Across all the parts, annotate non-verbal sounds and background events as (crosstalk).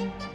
thank you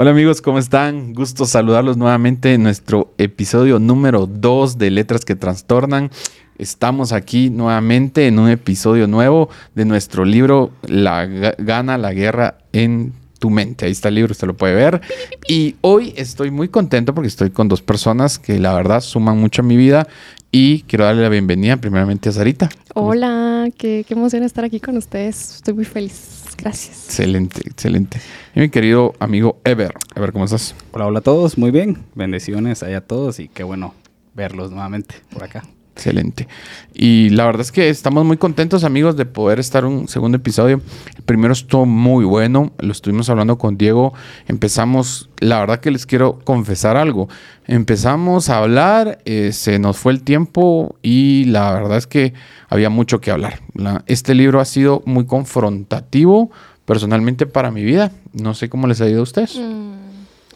Hola amigos, ¿cómo están? Gusto saludarlos nuevamente en nuestro episodio número 2 de Letras que Trastornan. Estamos aquí nuevamente en un episodio nuevo de nuestro libro La gana la guerra en tu mente. Ahí está el libro, usted lo puede ver. Y hoy estoy muy contento porque estoy con dos personas que la verdad suman mucho a mi vida y quiero darle la bienvenida primeramente a Sarita. Hola, qué, qué emoción estar aquí con ustedes. Estoy muy feliz. Gracias. Excelente, excelente. Y mi querido amigo Ever. Ever, ¿cómo estás? Hola, hola a todos. Muy bien. Bendiciones a todos y qué bueno verlos nuevamente por acá. Excelente. Y la verdad es que estamos muy contentos, amigos, de poder estar un segundo episodio. El primero estuvo muy bueno, lo estuvimos hablando con Diego. Empezamos, la verdad que les quiero confesar algo. Empezamos a hablar, eh, se nos fue el tiempo y la verdad es que había mucho que hablar. este libro ha sido muy confrontativo personalmente para mi vida. No sé cómo les ha ido a ustedes. Mm,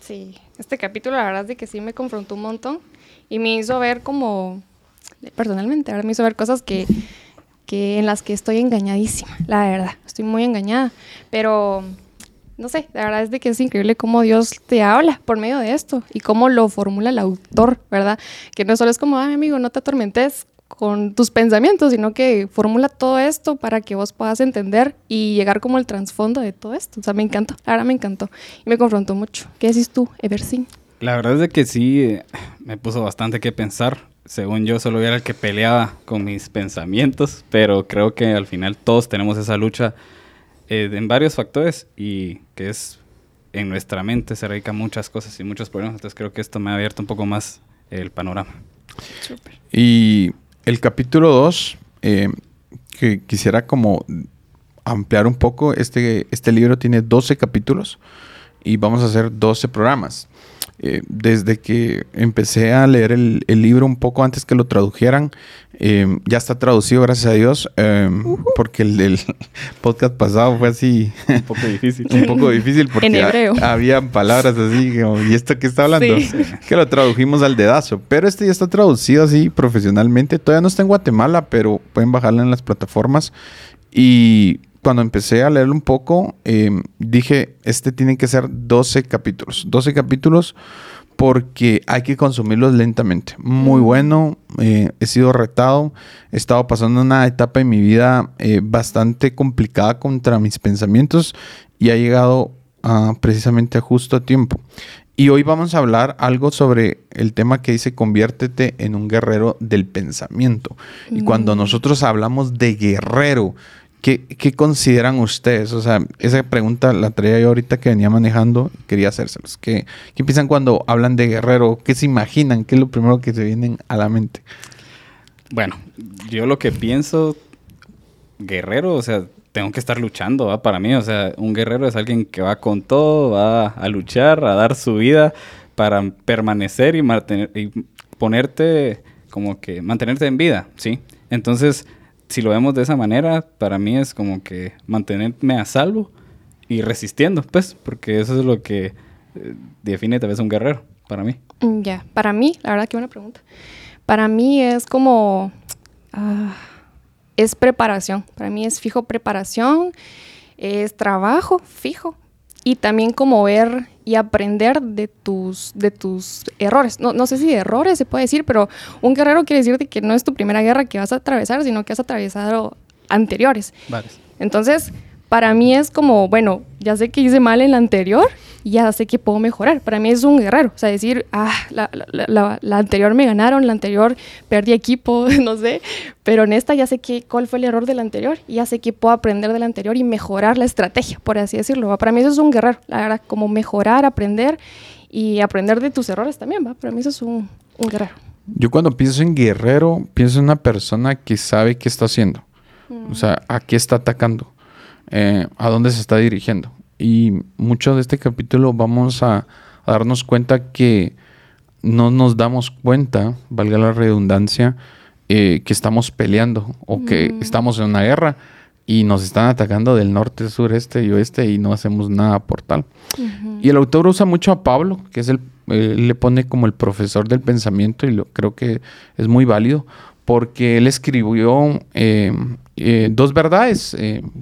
sí, este capítulo la verdad es que sí me confrontó un montón y me hizo ver como personalmente, ahora me hizo ver cosas que, que en las que estoy engañadísima, la verdad, estoy muy engañada, pero no sé, la verdad es de que es increíble cómo Dios te habla por medio de esto y cómo lo formula el autor, ¿verdad? Que no solo es como, ay amigo, no te atormentes con tus pensamientos, sino que formula todo esto para que vos puedas entender y llegar como al trasfondo de todo esto. O sea, me encantó, verdad me encantó y me confrontó mucho. ¿Qué decís tú, Eversin? La verdad es de que sí, eh, me puso bastante que pensar según yo, solo era el que peleaba con mis pensamientos, pero creo que al final todos tenemos esa lucha eh, en varios factores y que es en nuestra mente se radican muchas cosas y muchos problemas. Entonces creo que esto me ha abierto un poco más el panorama. Y el capítulo 2, eh, que quisiera como ampliar un poco, este, este libro tiene 12 capítulos y vamos a hacer 12 programas. Eh, desde que empecé a leer el, libro un poco antes que lo tradujeran, eh, ya está traducido, gracias a Dios, eh, porque el, (laughs) podcast pasado fue así. Un poco difícil. (laughs) un poco difícil porque había palabras así, ¿y esto qué está hablando? (laughs) Que lo tradujimos al dedazo. Pero este ya está traducido así profesionalmente. Todavía no está en Guatemala, pero pueden bajarlo en las plataformas. Y cuando empecé a leerlo un poco, em, dije, este tiene que ser 12 capítulos. 12 capítulos porque hay que consumirlos lentamente. Muy mm. bueno, eh, he sido retado, he estado pasando una etapa en mi vida eh, bastante complicada contra mis pensamientos y ha llegado precisamente justo a tiempo. Y hoy vamos a hablar algo sobre el tema que dice conviértete en un guerrero del pensamiento. Y cuando mm. nosotros hablamos de guerrero, ¿Qué, consideran ustedes? O sea, esa pregunta la traía yo ahorita que venía manejando quería hacérselos. ¿Qué, ¿Qué piensan cuando hablan de guerrero? ¿Qué se imaginan? ¿Qué es lo primero que se viene a la mente? Bueno, yo lo que pienso, guerrero, o sea, tengo que estar luchando, ¿va? Para mí, o sea, un guerrero es alguien que va con todo, va a luchar, a dar su vida para permanecer y, mantener, y ponerte como que mantenerte en vida, ¿sí? Entonces, si lo vemos de esa manera, para mí es como que mantenerme a salvo y resistiendo, pues, porque eso es lo que eh, define tal vez un guerrero, para mí. Mm, ya, para mí, la verdad que buena pregunta. Para mí es como, ah, es preparación, para mí es fijo preparación, es trabajo fijo y también como ver y aprender de tus, de tus errores. No, no sé si de errores se puede decir, pero un guerrero quiere decir que no es tu primera guerra que vas a atravesar, sino que has atravesado anteriores. Vale. Entonces, para mí es como, bueno, ya sé que hice mal en la anterior, ya sé que puedo mejorar. Para mí es un guerrero. O sea, decir, ah, la, la, anterior me ganaron, la anterior perdí equipo, (laughs) no sé. Pero en esta ya sé que, cuál fue el error de la anterior y ya sé que puedo aprender de la anterior y mejorar la estrategia, por así decirlo. Para mí eso es un guerrero, la verdad, como mejorar, aprender y aprender de tus errores también, ¿va? Para mí eso es un, un guerrero. Yo cuando pienso en guerrero, pienso en una persona que sabe qué está haciendo. O sea, a qué está atacando, eh, a dónde se está dirigiendo. Y mucho de este capítulo vamos a, darnos cuenta que no nos damos cuenta, valga la redundancia, eh, que estamos peleando o que mm. estamos en una guerra y nos están atacando del norte, sur, este y oeste y no hacemos nada por tal. Y el autor usa mucho a Pablo, que es el, le pone como el profesor del pensamiento y lo, creo que es muy válido porque él escribió eh, dos verdades,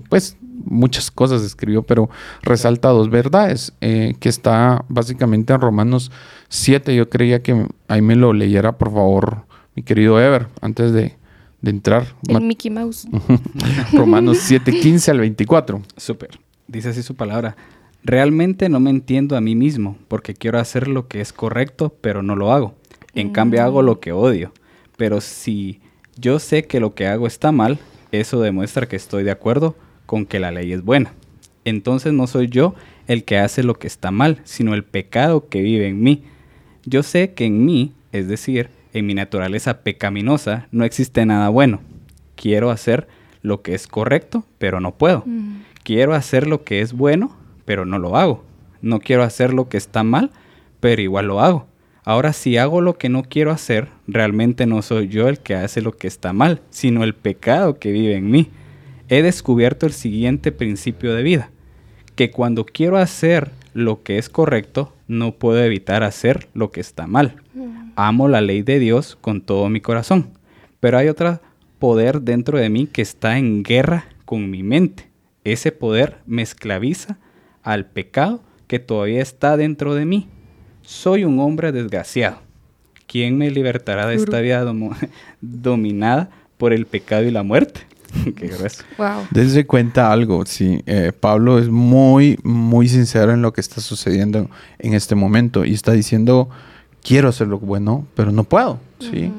pues muchas cosas escribió, pero resalta dos verdades, que está básicamente en Romanos 7. Yo creía que ahí me lo leyera, por favor, mi querido Ever, antes de, entrar. El Mickey Mouse. (laughs) Romanos 7, 15 al 24. Súper. Dice así su palabra. Realmente no me entiendo a mí mismo, porque quiero hacer lo que es correcto, pero no lo hago. En cambio hago lo que odio. Pero si yo sé que lo que hago está mal, eso demuestra que estoy de acuerdo con que la ley es buena. Entonces no soy yo el que hace lo que está mal, sino el pecado que vive en mí. Yo sé que en mí, es decir, en mi naturaleza pecaminosa, no existe nada bueno. Quiero hacer lo que es correcto, pero no puedo. Mm. Quiero hacer lo que es bueno, pero no lo hago. No quiero hacer lo que está mal, pero igual lo hago. Ahora, si hago lo que no quiero hacer, realmente no soy yo el que hace lo que está mal, sino el pecado que vive en mí. He descubierto el siguiente principio de vida, que cuando quiero hacer lo que es correcto, no puedo evitar hacer lo que está mal. Mm. Amo la ley de Dios con todo mi corazón, pero hay otro poder dentro de mí que está en guerra con mi mente. Ese poder me esclaviza al pecado que todavía está dentro de mí. Soy un hombre desgraciado. ¿Quién me libertará de esta vida (laughs) dominada por el pecado y la muerte? (laughs) Qué grueso. Wow. Desde cuenta algo, sí. Eh, Pablo es muy, muy sincero en lo que está sucediendo en este momento y está diciendo, quiero hacer lo bueno, pero no puedo, ¿sí?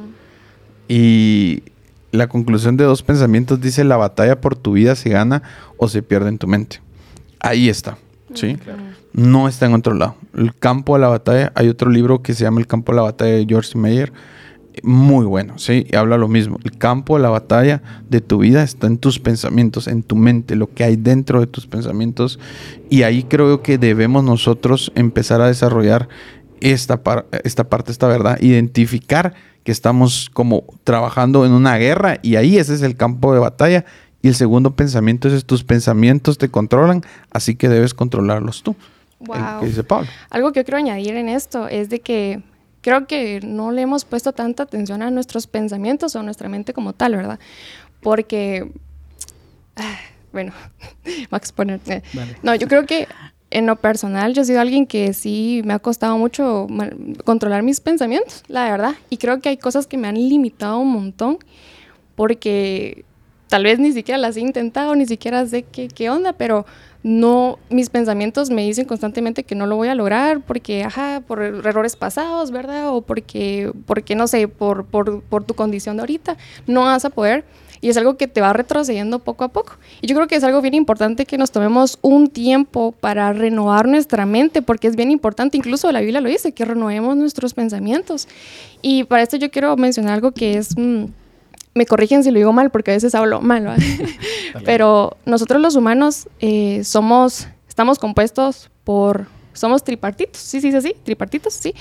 Y la conclusión de dos pensamientos dice, la batalla por tu vida se gana o se pierde en tu mente. Ahí está, ¿sí? No está en otro lado. El campo de la batalla, hay otro libro que se llama El campo de la batalla de George Meyer muy bueno, ¿sí? Y habla lo mismo. El campo de la batalla de tu vida está en tus pensamientos, en tu mente, lo que hay dentro de tus pensamientos. Y ahí creo que debemos nosotros empezar a desarrollar esta, esta parte, esta verdad, identificar que estamos como trabajando en una guerra y ahí ese es el campo de batalla. Y el segundo pensamiento es tus pensamientos te controlan, así que debes controlarlos tú. Wow. dice Pablo. Algo que quiero añadir en esto es de que creo que no le hemos puesto tanta atención a nuestros pensamientos o a nuestra mente como tal, ¿verdad? Porque, ah, bueno, (laughs) voy a exponer. Eh, no, yo creo que en lo personal yo he sido alguien que sí me ha costado mucho controlar mis pensamientos, la verdad. Y creo que hay cosas que me han limitado un montón porque tal vez ni siquiera las he intentado, ni siquiera sé qué, qué onda, pero no, mis pensamientos me dicen constantemente que no lo voy a lograr porque, ajá, por errores pasados, ¿verdad? O porque, porque no sé, por, por, por tu condición de ahorita, no vas a poder. Y es algo que te va retrocediendo poco a poco. Y yo creo que es algo bien importante que nos tomemos un tiempo para renovar nuestra mente, porque es bien importante, incluso la Biblia lo dice, que renovemos nuestros pensamientos. Y para esto yo quiero mencionar algo que es... Mm, me corrigen si lo digo mal, porque a veces hablo mal, (laughs) (laughs) pero nosotros los humanos eh, somos, estamos compuestos por, somos tripartitos, sí, sí, sí, sí, tripartitos, sí.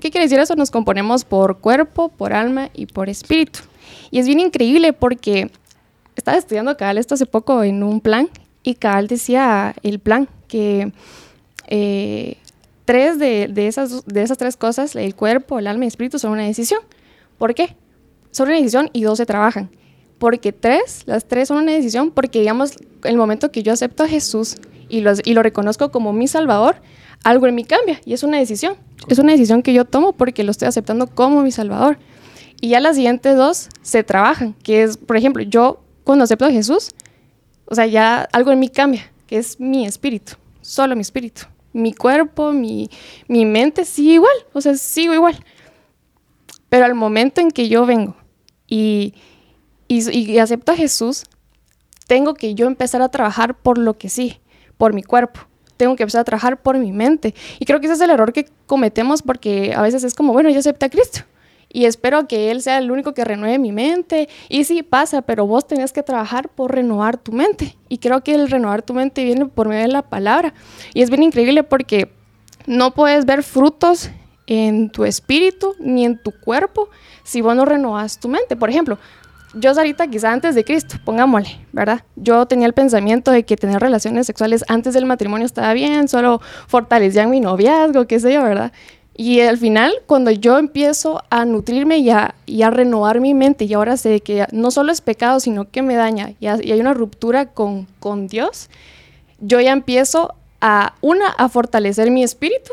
¿Qué quiere decir eso? Nos componemos por cuerpo, por alma y por espíritu. Y es bien increíble porque estaba estudiando Cabal esto hace poco en un plan y Cabal decía el plan que eh, tres de, de, esas, de esas tres cosas, el cuerpo, el alma y el espíritu, son una decisión. ¿Por qué? Son una decisión y dos se trabajan. Porque tres, las tres son una decisión porque, digamos, el momento que yo acepto a Jesús y, y lo reconozco como mi Salvador, algo en mí cambia y es una decisión. Es una decisión que yo tomo porque lo estoy aceptando como mi Salvador. Y ya las siguientes dos se trabajan, que es, por ejemplo, yo cuando acepto a Jesús, o sea, ya algo en mí cambia, que es mi espíritu, solo mi espíritu. Mi cuerpo, mi, mi mente sigue igual, o sea, sigo igual. Pero al momento en que yo vengo y, y, acepto a Jesús, tengo que yo empezar a trabajar por lo que sí, por mi cuerpo. Tengo que empezar a trabajar por mi mente. Y creo que ese es el error que cometemos porque a veces es como, bueno, yo acepto a Cristo y espero que Él sea el único que renueve mi mente. Y sí pasa, pero vos tenés que trabajar por renovar tu mente. Y creo que el renovar tu mente viene por medio de la palabra. Y es bien increíble porque no puedes ver frutos en tu espíritu ni en tu cuerpo si vos no renovas tu mente. Por ejemplo, yo ahorita quizá antes de Cristo, pongámosle, ¿verdad? Yo tenía el pensamiento de que tener relaciones sexuales antes del matrimonio estaba bien, solo fortalecían mi noviazgo, qué sé yo, ¿verdad? Y al final, cuando yo empiezo a nutrirme y a, renovar mi mente, y ahora sé que no solo es pecado, sino que me daña, y, hay una ruptura con, con Dios, yo ya empiezo a, una, a fortalecer mi espíritu,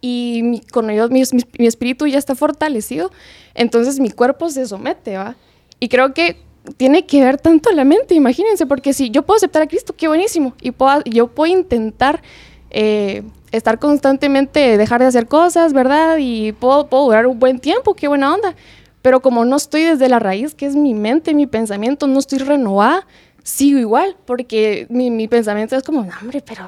y mi, con ellos mi, mi, espíritu ya está fortalecido, entonces mi cuerpo se somete, ¿va? Y creo que tiene que ver tanto la mente, imagínense, porque si yo puedo aceptar a Cristo, qué buenísimo, y puedo, yo puedo intentar eh, estar constantemente, dejar de hacer cosas, ¿verdad? Y puedo, puedo durar un buen tiempo, qué buena onda, pero como no estoy desde la raíz, que es mi mente, mi pensamiento, no estoy renovada, sigo igual, porque mi, mi pensamiento es como, no, hombre, pero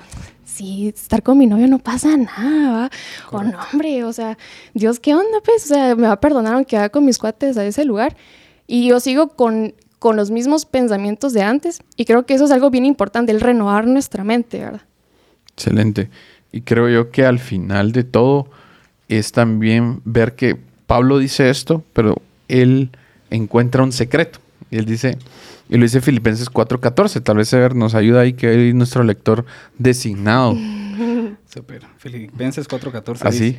sí, estar con mi novio no pasa nada, o no, hombre, o sea, Dios, ¿qué onda, pues? O sea, me va a perdonar aunque vaya con mis cuates a ese lugar. Y yo sigo con, con los mismos pensamientos de antes. Y creo que eso es algo bien importante, el renovar nuestra mente, ¿verdad? Excelente. Y creo yo que al final de todo es también ver que Pablo dice esto, pero él encuentra un secreto. Y él dice, y lo dice Filipenses 4:14, tal vez nos ayuda ahí que es nuestro lector designado. (laughs) Super. Filipenses 4:14. Así.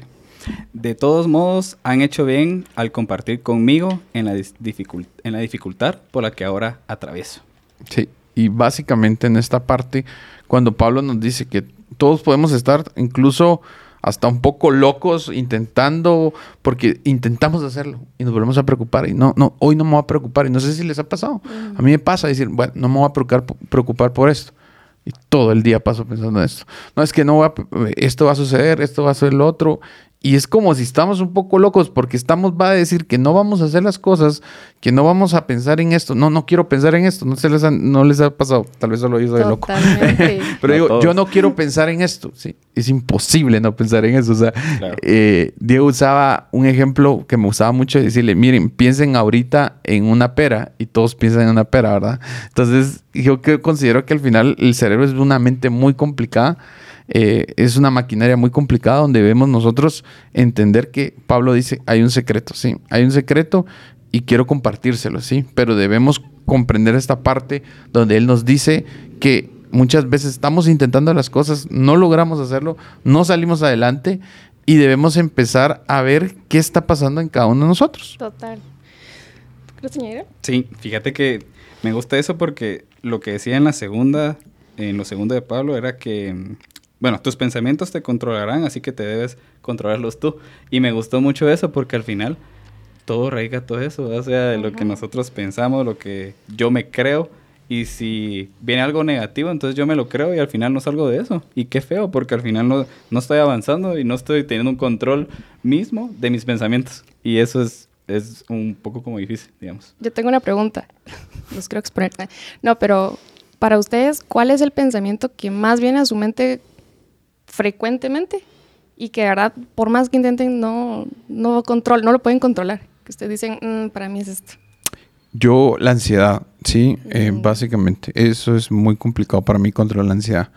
De todos modos, han hecho bien al compartir conmigo en la, en la dificultad por la que ahora atravieso. Sí, y básicamente en esta parte, cuando Pablo nos dice que todos podemos estar incluso hasta un poco locos intentando, porque intentamos hacerlo y nos volvemos a preocupar y no, no, hoy no me voy a preocupar y no sé si les ha pasado. A mí me pasa decir, bueno, no me voy a preocupar, preocupar por esto. Y todo el día paso pensando en esto. No es que no va esto va a suceder, esto va a ser lo otro. Y es como si estamos un poco locos porque estamos, va a decir que no vamos a hacer las cosas, que no vamos a pensar en esto. No, no quiero pensar en esto. No, se les ha, no les ha pasado. Tal vez solo yo soy loco. (laughs) Pero digo, yo no quiero pensar en esto. Sí, es imposible no pensar en eso. O sea, eh, Diego usaba un ejemplo que me gustaba mucho. Decirle, miren, piensen ahorita en una pera y todos piensan en una pera, ¿verdad? Entonces, yo considero que al final el cerebro es una mente muy complicada eh, es una maquinaria muy complicada donde debemos nosotros entender que Pablo dice, hay un secreto, sí, hay un secreto y quiero compartírselo, sí, pero debemos comprender esta parte donde él nos dice que muchas veces estamos intentando las cosas, no logramos hacerlo, no salimos adelante y debemos empezar a ver qué está pasando en cada uno de nosotros. Total. Sí, fíjate que me gusta eso porque lo que decía en la segunda, en lo segundo de Pablo, era que bueno, tus pensamientos te controlarán, así que te debes controlarlos tú. Y me gustó mucho eso porque al final todo radica todo eso, o sea, de lo que nosotros pensamos, lo que yo me creo. Y si viene algo negativo, entonces yo me lo creo y al final no salgo de eso. Y qué feo, porque al final no, no estoy avanzando y no estoy teniendo un control mismo de mis pensamientos. Y eso es, es un poco como difícil, digamos. Yo tengo una pregunta. (laughs) Los quiero exponer. No, pero para ustedes, ¿cuál es el pensamiento que más viene a su mente frecuentemente y que, verdad, por más que intenten, no, no, control, no lo pueden controlar. Que ustedes dicen, mm, para mí es esto. Yo, la ansiedad, sí, eh, básicamente. Eso es muy complicado para mí controlar la ansiedad.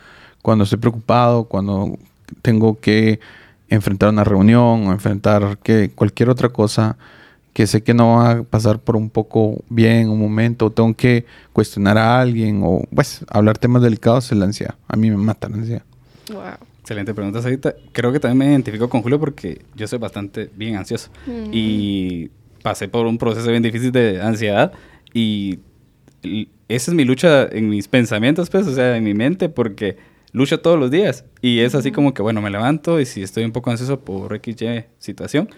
Cuando estoy preocupado, cuando tengo que enfrentar una reunión o enfrentar que cualquier otra cosa que sé que no va a pasar por un poco bien un momento, o tengo que cuestionar a alguien o pues hablar temas delicados, es la ansiedad. A mí me mata la ansiedad. Wow. Excelente pregunta, ahorita. Creo que también me identifico con Julio porque yo soy bastante bien ansioso. Mm. Y pasé por un proceso bien difícil de ansiedad y esa es mi lucha en mis pensamientos, pues, o sea, en mi mente, porque lucho todos los días. Y es así como que, bueno, me levanto y si estoy un poco ansioso por XY situación,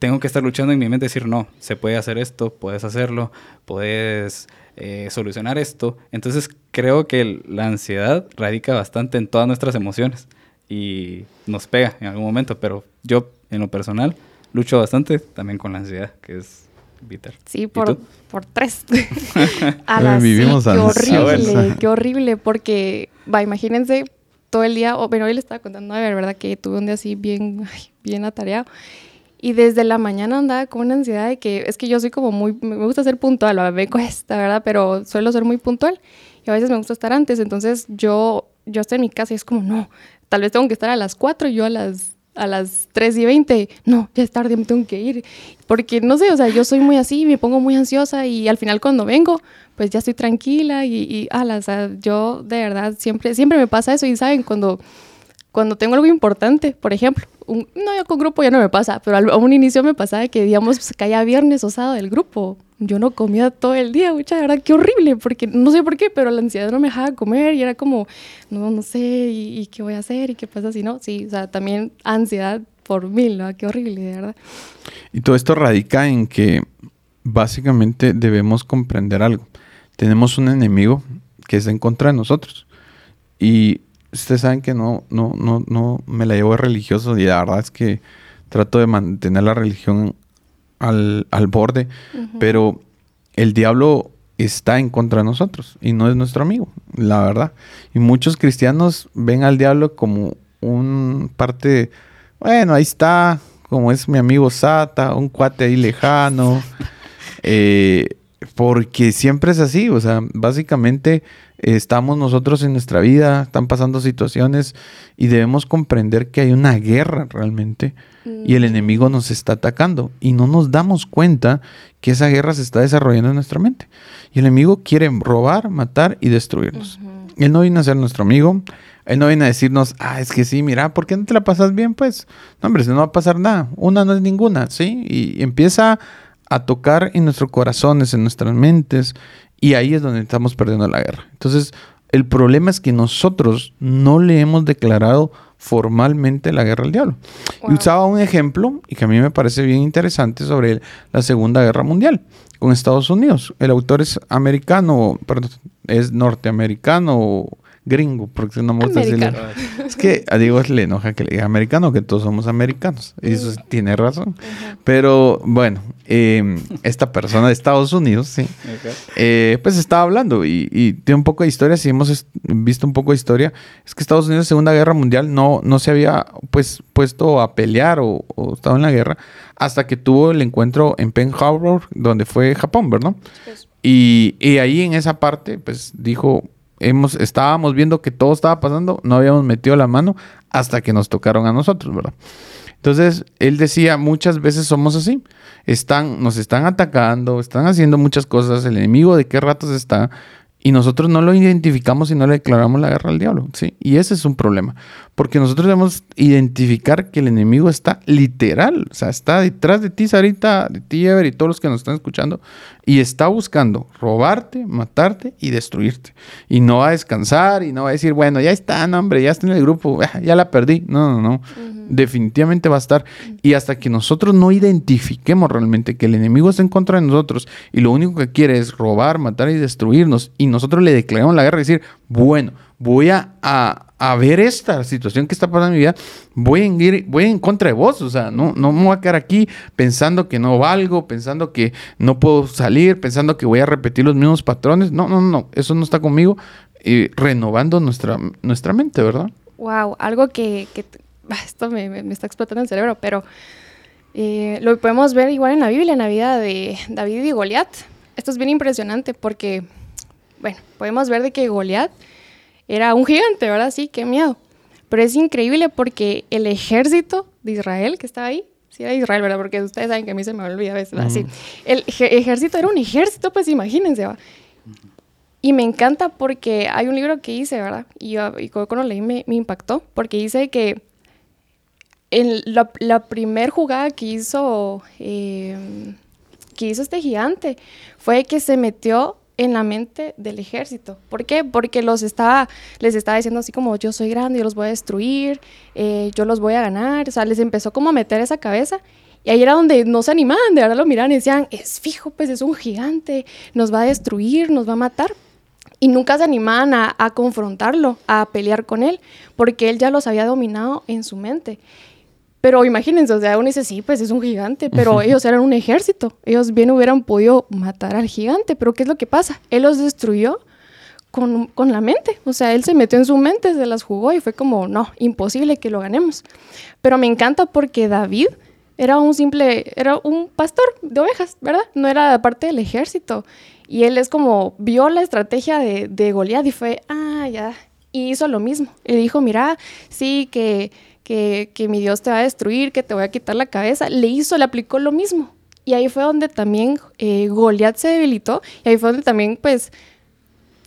tengo que estar luchando en mi mente, decir, no, se puede hacer esto, puedes hacerlo, puedes eh, solucionar esto. Entonces creo que la ansiedad radica bastante en todas nuestras emociones y nos pega en algún momento, pero yo en lo personal lucho bastante también con la ansiedad, que es vital. Sí, por, por tres. (laughs) A las Vivimos qué horrible, qué horrible, porque, va, imagínense todo el día, o bueno, hoy le estaba contando a ver, ¿verdad? Que tuve un día así bien, bien atareado. Y desde la mañana andaba con una ansiedad de que es que yo soy como muy, me gusta ser puntual, a me cuesta, ¿verdad? Pero suelo ser muy puntual y a veces me gusta estar antes. Entonces yo, yo estoy en mi casa y es como, no, tal vez tengo que estar a las 4 y yo a las a las 3 y 20, no, ya es tarde, me tengo que ir. Porque no sé, o sea, yo soy muy así, me pongo muy ansiosa y al final cuando vengo, pues ya estoy tranquila y, y ala, o sea, yo de verdad siempre, siempre me pasa eso y saben, cuando, cuando tengo algo importante, por ejemplo, un, no, yo con grupo ya no me pasa, pero a un inicio me pasaba que, digamos, pues, caía viernes o sábado del grupo. Yo no comía todo el día, mucha, de verdad, qué horrible, porque no sé por qué, pero la ansiedad no me dejaba comer y era como, no, no sé, y, qué voy a hacer, y qué pasa si no. Sí, o sea, también ansiedad por mil, ¿no? Qué horrible, de verdad. Y todo esto radica en que básicamente debemos comprender algo. Tenemos un enemigo que es en contra de nosotros. Y ustedes saben que no, no, no, no me la llevo de religioso y la verdad es que trato de mantener la religión al, borde, pero el diablo está en contra de nosotros y no es nuestro amigo, la verdad. Y muchos cristianos ven al diablo como un parte, bueno, ahí está, como es mi amigo Sata, un cuate ahí lejano, (laughs) eh, porque siempre es así, o sea, básicamente estamos nosotros en nuestra vida, están pasando situaciones y debemos comprender que hay una guerra realmente y el mm. enemigo nos está atacando y no nos damos cuenta que esa guerra se está desarrollando en nuestra mente. Y el enemigo quiere robar, matar y destruirnos. Él no viene a ser nuestro amigo, él no viene a decirnos, ah, es que sí, mira, ¿por qué no te la pasas bien? Pues, no, hombre, no va a pasar nada. Una no es ninguna, ¿sí? Y empieza a tocar en nuestros corazones, en nuestras mentes, y ahí es donde estamos perdiendo la guerra. Entonces, el problema es que nosotros no le hemos declarado formalmente la guerra al diablo. Y usaba un ejemplo, y que a mí me parece bien interesante, sobre la Segunda Guerra Mundial con Estados Unidos. El autor es americano, perdón, es norteamericano gringo, porque no me gusta decirle. Es que a Diego le enoja que le diga americano, que todos somos americanos. Y eso tiene razón. Pero bueno, em, esta persona de Estados Unidos, sí, eh, pues estaba hablando y, tiene un poco de historia. Si hemos visto un poco de historia, es que Estados Unidos, Segunda Guerra Mundial, no, no se había pues puesto a pelear o, o estado en la guerra hasta que tuvo el encuentro en Pearl Harbor, donde fue Japón, ¿verdad? Y, y ahí en esa parte, pues dijo, estábamos viendo que todo estaba pasando, no habíamos metido la mano hasta que nos tocaron a nosotros, ¿verdad? Entonces, él decía, muchas veces somos así. Están, nos están atacando, están haciendo muchas cosas, el enemigo de qué ratos está, y nosotros no lo identificamos y no le declaramos la guerra al diablo, ¿sí? Y ese es un problema, porque nosotros debemos identificar que el enemigo está literal, o sea, está detrás de ti, Sarita, de ti, Ever, y todos los que nos están escuchando, y está buscando robarte, matarte y destruirte. Y no va a descansar y no va a decir, bueno, ya está, no, hombre, ya está en el grupo, ya la perdí. No, no, no. Definitivamente va a estar. Y hasta que nosotros no identifiquemos realmente que el enemigo está en contra de nosotros y lo único que quiere es robar, matar y destruirnos, y nosotros le declaramos la guerra y decir, bueno, voy a, a, ver esta situación que está pasando en mi vida, voy a ir, voy en contra de vos, o sea, no, no me voy a quedar aquí pensando que no valgo, pensando que no puedo salir, pensando que voy a repetir los mismos patrones, no, no, no, eso no está conmigo, y renovando nuestra, nuestra mente, ¿verdad? Wow, algo que, que esto me, me, está explotando el cerebro, pero eh, lo podemos ver igual en la Biblia, en la vida de David y Goliat. Esto es bien impresionante porque, bueno, podemos ver de que Goliat era un gigante, ¿verdad? Sí, qué miedo. Pero es increíble porque el ejército de Israel que estaba ahí, sí era Israel, ¿verdad? Porque ustedes saben que a mí se me olvida a veces, así. El ejército era un ejército, pues imagínense, ¿va? Y me encanta porque hay un libro que hice, ¿verdad? Y, yo, y cuando lo leí me, impactó, porque dice que en la, la primer jugada que hizo, eh, que hizo este gigante fue que se metió en la mente del ejército. ¿Por qué? Porque los estaba, les estaba diciendo así como yo soy grande, yo los voy a destruir, eh, yo los voy a ganar. O sea, les empezó como a meter esa cabeza. Y ahí era donde no se animaban, de verdad lo miraban y decían, es fijo, pues es un gigante, nos va a destruir, nos va a matar. Y nunca se animaban a, a confrontarlo, a pelear con él, porque él ya los había dominado en su mente. Pero imagínense, o sea, uno dice, sí, pues es un gigante, pero ellos eran un ejército. Ellos bien hubieran podido matar al gigante, pero ¿qué es lo que pasa? Él los destruyó con, con, la mente. O sea, él se metió en su mente, se las jugó y fue como, no, imposible que lo ganemos. Pero me encanta porque David era un simple, era un pastor de ovejas, ¿verdad? No era parte del ejército. Y él es como, vio la estrategia de, de Goliat y fue, ah, ya. Y hizo lo mismo. Y dijo, mira, sí, que que, que mi Dios te va a destruir, que te voy a quitar la cabeza, le hizo, le aplicó lo mismo. Y ahí fue donde también eh, Goliat se debilitó. Y ahí fue donde también, pues,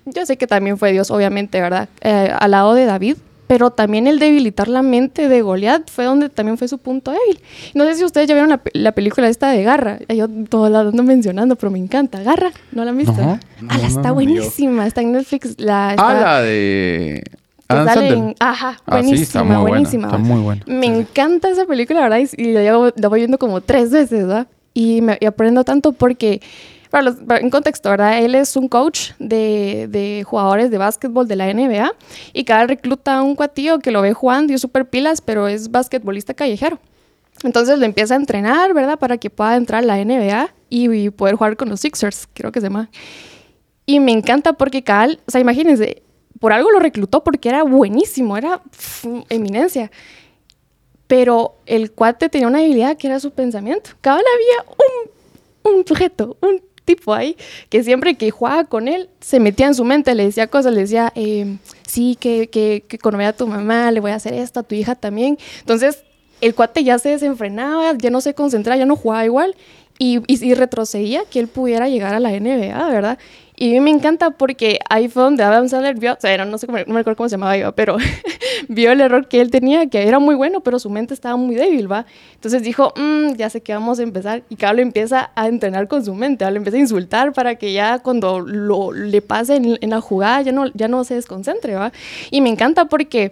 yo sé que también fue Dios, obviamente, ¿verdad? Eh, al lado de David. Pero también el debilitar la mente de Goliat fue donde también fue su punto débil. No sé si ustedes ya vieron la, película esta de Garra. Yo todo la ando mencionando, pero me encanta. Garra, ¿no la han visto? No, ah, está buenísima. Está en Netflix. La, ah, la de... ajá, ah, buenísima, buenísima. está muy buena. Me encanta esa película, ¿verdad? Y, la, la voy viendo como tres veces, ¿verdad? y, me, aprendo tanto porque, para en contexto, ¿verdad? Él es un coach de, de, jugadores de básquetbol de la NBA y cada recluta a un cuatillo que lo ve jugando y es súper pilas, pero es basquetbolista callejero. Entonces lo empieza a entrenar, ¿verdad? Para que pueda entrar a la NBA y, poder jugar con los Sixers, creo que se llama. Y me encanta porque Cal, o sea, imagínense, por algo lo reclutó porque era buenísimo, era eminencia. Pero el cuate tenía una habilidad que era su pensamiento. Cada había un, un sujeto, un tipo ahí, que siempre que jugaba con él, se metía en su mente, le decía cosas, le decía, eh, sí, que, que, que a tu mamá, le voy a hacer esto, a tu hija también. Entonces, el cuate ya se desenfrenaba, ya no se concentraba, ya no jugaba igual, y, y, retrocedía que él pudiera llegar a la NBA, ¿verdad? Y a mí me encanta porque ahí fue donde Adam Sandler vio, o sea, no sé cómo, no me acuerdo cómo se llamaba yo, pero (laughs) vio el error que él tenía, que era muy bueno, pero su mente estaba muy débil, ¿va? Entonces dijo, mm, ya sé que vamos a empezar. Y Carlos empieza a entrenar con su mente, le empieza a insultar para que ya cuando lo, le pase en, en, la jugada ya no, ya no se desconcentre, ¿va? Y me encanta porque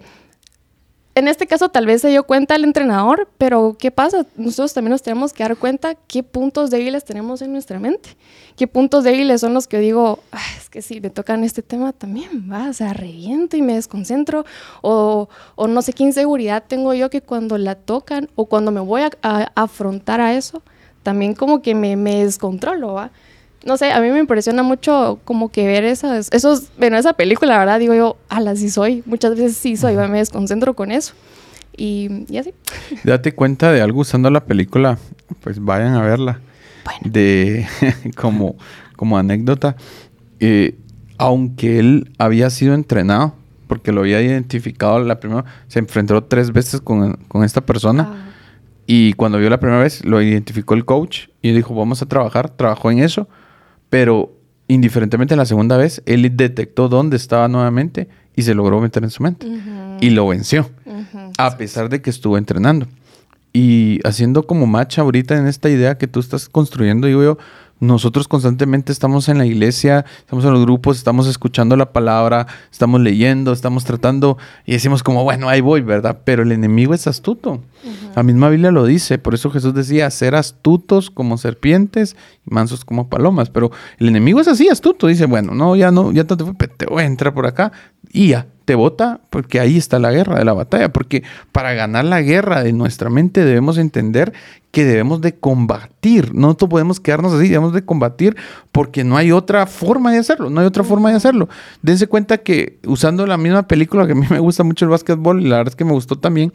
en este caso tal vez se dio cuenta el entrenador, pero ¿qué pasa? Nosotros también nos tenemos que dar cuenta qué puntos débiles tenemos en nuestra mente. ¿Qué puntos débiles son los que digo, es que si me tocan este tema también, va, o sea, reviento y me desconcentro, o, o, no sé qué inseguridad tengo yo que cuando la tocan o cuando me voy a, afrontar a eso, también como que me, me descontrolo, ¿va? No sé, a mí me impresiona mucho como que ver esas, esos, bueno, esa película, la verdad, digo yo, ala, sí soy, muchas veces sí soy, me desconcentro con eso. Y, y, así. Date cuenta de algo usando la película, pues vayan a verla. Bueno. De, (laughs) como, como anécdota, eh, aunque él había sido entrenado, porque lo había identificado la primera, se enfrentó tres veces con, con esta persona. Ah. Y cuando vio la primera vez, lo identificó el coach y dijo, vamos a trabajar, trabajó en eso pero indiferentemente la segunda vez, él detectó dónde estaba nuevamente y se logró meter en su mente. Y lo venció, a pesar de que estuvo entrenando. Y haciendo como match ahorita en esta idea que tú estás construyendo, digo yo, nosotros constantemente estamos en la iglesia, estamos en los grupos, estamos escuchando la palabra, estamos leyendo, estamos tratando y decimos como, bueno, ahí voy, ¿verdad? Pero el enemigo es astuto. La misma Biblia lo dice, por eso Jesús decía, ser astutos como serpientes y mansos como palomas. Pero el enemigo es así, astuto. Dice, bueno, no, ya no, ya te, te voy a entrar por acá y ya, te vota porque ahí está la guerra de la batalla, porque para ganar la guerra de nuestra mente debemos entender que debemos de combatir, no podemos quedarnos así, debemos de combatir porque no hay otra forma de hacerlo, no hay otra forma de hacerlo. Dense cuenta que usando la misma película que a mí me gusta mucho el básquetbol, y la verdad es que me gustó también,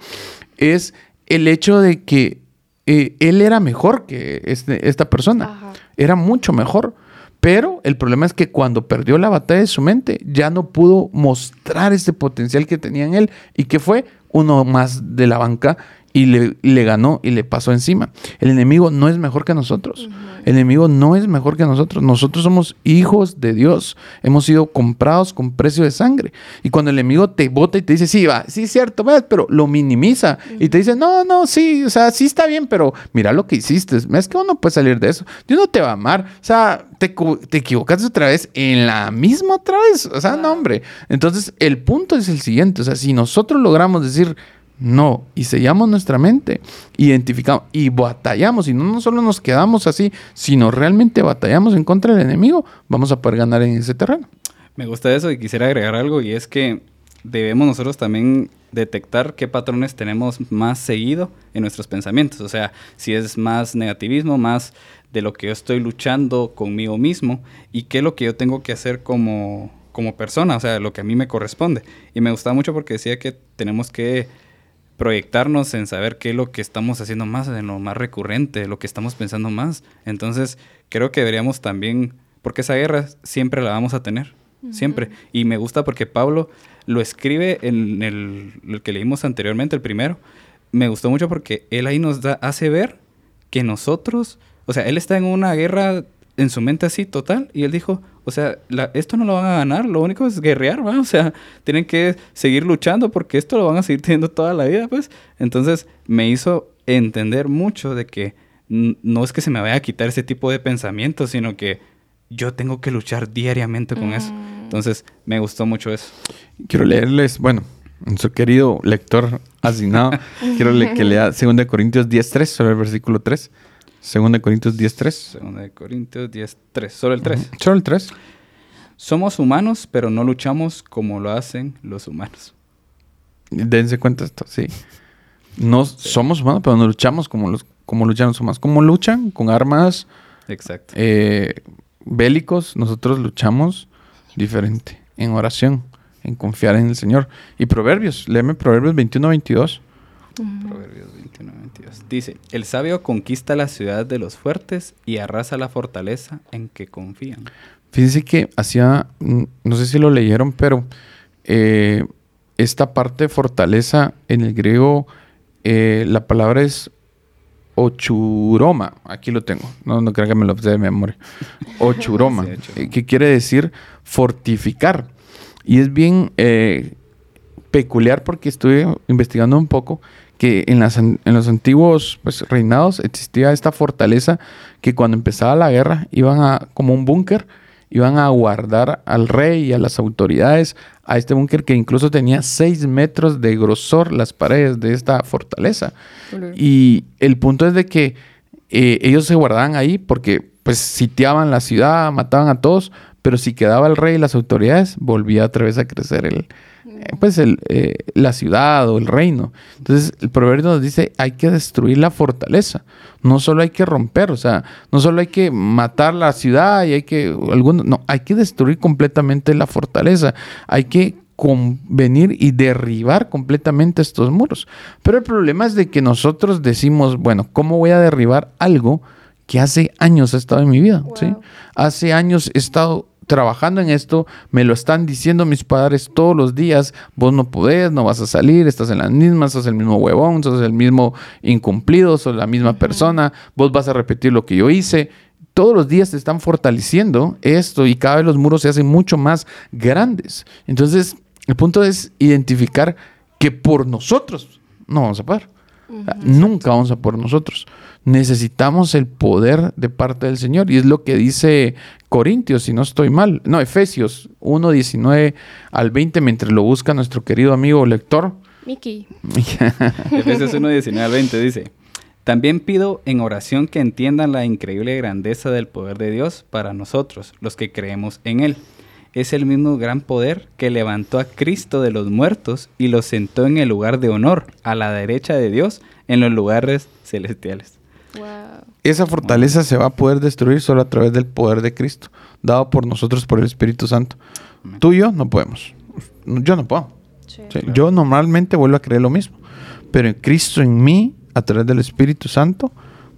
es el hecho de que eh, él era mejor que este, esta persona, era mucho mejor. Pero el problema es que cuando perdió la batalla de su mente, ya no pudo mostrar ese potencial que tenía en él y que fue uno más de la banca y le, le, ganó y le pasó encima. El enemigo no es mejor que nosotros. El enemigo no es mejor que nosotros. Nosotros somos hijos de Dios. Hemos sido comprados con precio de sangre. Y cuando el enemigo te bota y te dice, sí, va, sí, cierto, ¿ves? pero lo minimiza. Y te dice, no, no, sí, o sea, sí está bien, pero mira lo que hiciste. Es que uno puede salir de eso. Dios no te va a amar. O sea, te, te equivocaste otra vez en la misma otra vez. O sea, no, hombre. Entonces, el punto es el siguiente. O sea, si nosotros logramos decir, no, y sellamos nuestra mente, identificamos y batallamos, y no, solo nos quedamos así, sino realmente batallamos en contra del enemigo, vamos a poder ganar en ese terreno. Me gusta eso y quisiera agregar algo, y es que debemos nosotros también detectar qué patrones tenemos más seguido en nuestros pensamientos. O sea, si es más negativismo, más de lo que yo estoy luchando conmigo mismo y qué es lo que yo tengo que hacer como, como persona, o sea, lo que a mí me corresponde. Y me gusta mucho porque decía que tenemos que proyectarnos en saber qué es lo que estamos haciendo más, en lo más recurrente, lo que estamos pensando más. Entonces, creo que deberíamos también, porque esa guerra siempre la vamos a tener, siempre. Y me gusta porque Pablo lo escribe en el, el, que leímos anteriormente, el primero. Me gustó mucho porque él ahí nos da, hace ver que nosotros, o sea, él está en una guerra en su mente así total y él dijo, o sea, esto no lo van a ganar, lo único es guerrear, ¿va? O sea, tienen que seguir luchando porque esto lo van a seguir (laughs) teniendo toda la vida, pues. Entonces me hizo entender mucho de que no es que se me vaya a quitar ese tipo de pensamientos, sino que yo tengo que luchar diariamente con eso. Mm. Entonces, me gustó mucho eso. Quiero leerles, bueno, nuestro querido lector asignado, (laughs) quiero que lea 2 Corintios 10.3, sobre el versículo 3. 2 Corintios 10.3. 2 Corintios 10.3, solo el 3. Solo el 3. Somos humanos, pero no luchamos como lo hacen los humanos. Dense cuenta esto, sí. No somos humanos, pero no luchamos como los como luchan los humanos. Como luchan con armas Exacto. Eh, bélicos, nosotros luchamos diferente, en oración, en confiar en el Señor. Y Proverbios, léeme Proverbios 21, 22. Proverbios 21, 22. Dice, el sabio conquista la ciudad de los fuertes y arrasa la fortaleza en que confían. Fíjense que hacía, mm, no sé si lo leyeron, pero eh, esta parte de fortaleza en el griego, eh, la palabra es ochuroma. Aquí lo tengo. No, no creo que me lo de memoria. (laughs) Ochuroma. Eh, que quiere decir fortificar. Y es bien eh, peculiar porque estuve investigando un poco que en, las, en los antiguos pues, reinados existía esta fortaleza que cuando empezaba la guerra iban a como un búnker iban a guardar al rey y a las autoridades a este búnker que incluso tenía 6 metros de grosor las paredes de esta fortaleza. Y el punto es de que eh, ellos se guardaban ahí porque pues sitiaban la ciudad, mataban a todos, pero si quedaba el rey y las autoridades, volvía otra vez a crecer el, pues el, eh, la ciudad o el reino. Entonces el proverbio nos dice, hay que destruir la fortaleza. No solo hay que romper, o sea, no solo hay que matar la ciudad y hay que, algunos, no, hay que destruir completamente la fortaleza. Hay que venir y derribar completamente estos muros. Pero el problema es de que nosotros decimos, bueno, ¿cómo voy a derribar algo que hace años ha estado en mi vida? ¿sí? Hace años he estado trabajando en esto, me lo están diciendo mis padres todos los días, vos no podés, no vas a salir, estás en las mismas, sos el mismo huevón, sos el mismo incumplido, sos la misma persona, vos vas a repetir lo que yo hice. Todos los días te están fortaleciendo esto y cada vez los muros se hacen mucho más grandes. Entonces, el punto es identificar que por nosotros no vamos a poder. Nunca vamos a por nosotros. Necesitamos el poder de parte del Señor. Y es lo que dice Corintios, si no estoy mal. No, Efesios 1, 19 al 20, mientras lo busca nuestro querido amigo lector. Miki. (laughs) Efesios 1, 19 al 20 dice. También pido en oración que entiendan la increíble grandeza del poder de Dios para nosotros, los que creemos en Él es el mismo gran poder que levantó a Cristo de los muertos y lo sentó en el lugar de honor, a la derecha de Dios, en los lugares celestiales. Esa fortaleza se va a poder destruir solo a través del poder de Cristo, dado por nosotros por el Espíritu Santo. Tú y yo no podemos. Yo no puedo. Yo normalmente vuelvo a creer lo mismo. Pero en Cristo, en mí, a través del Espíritu Santo,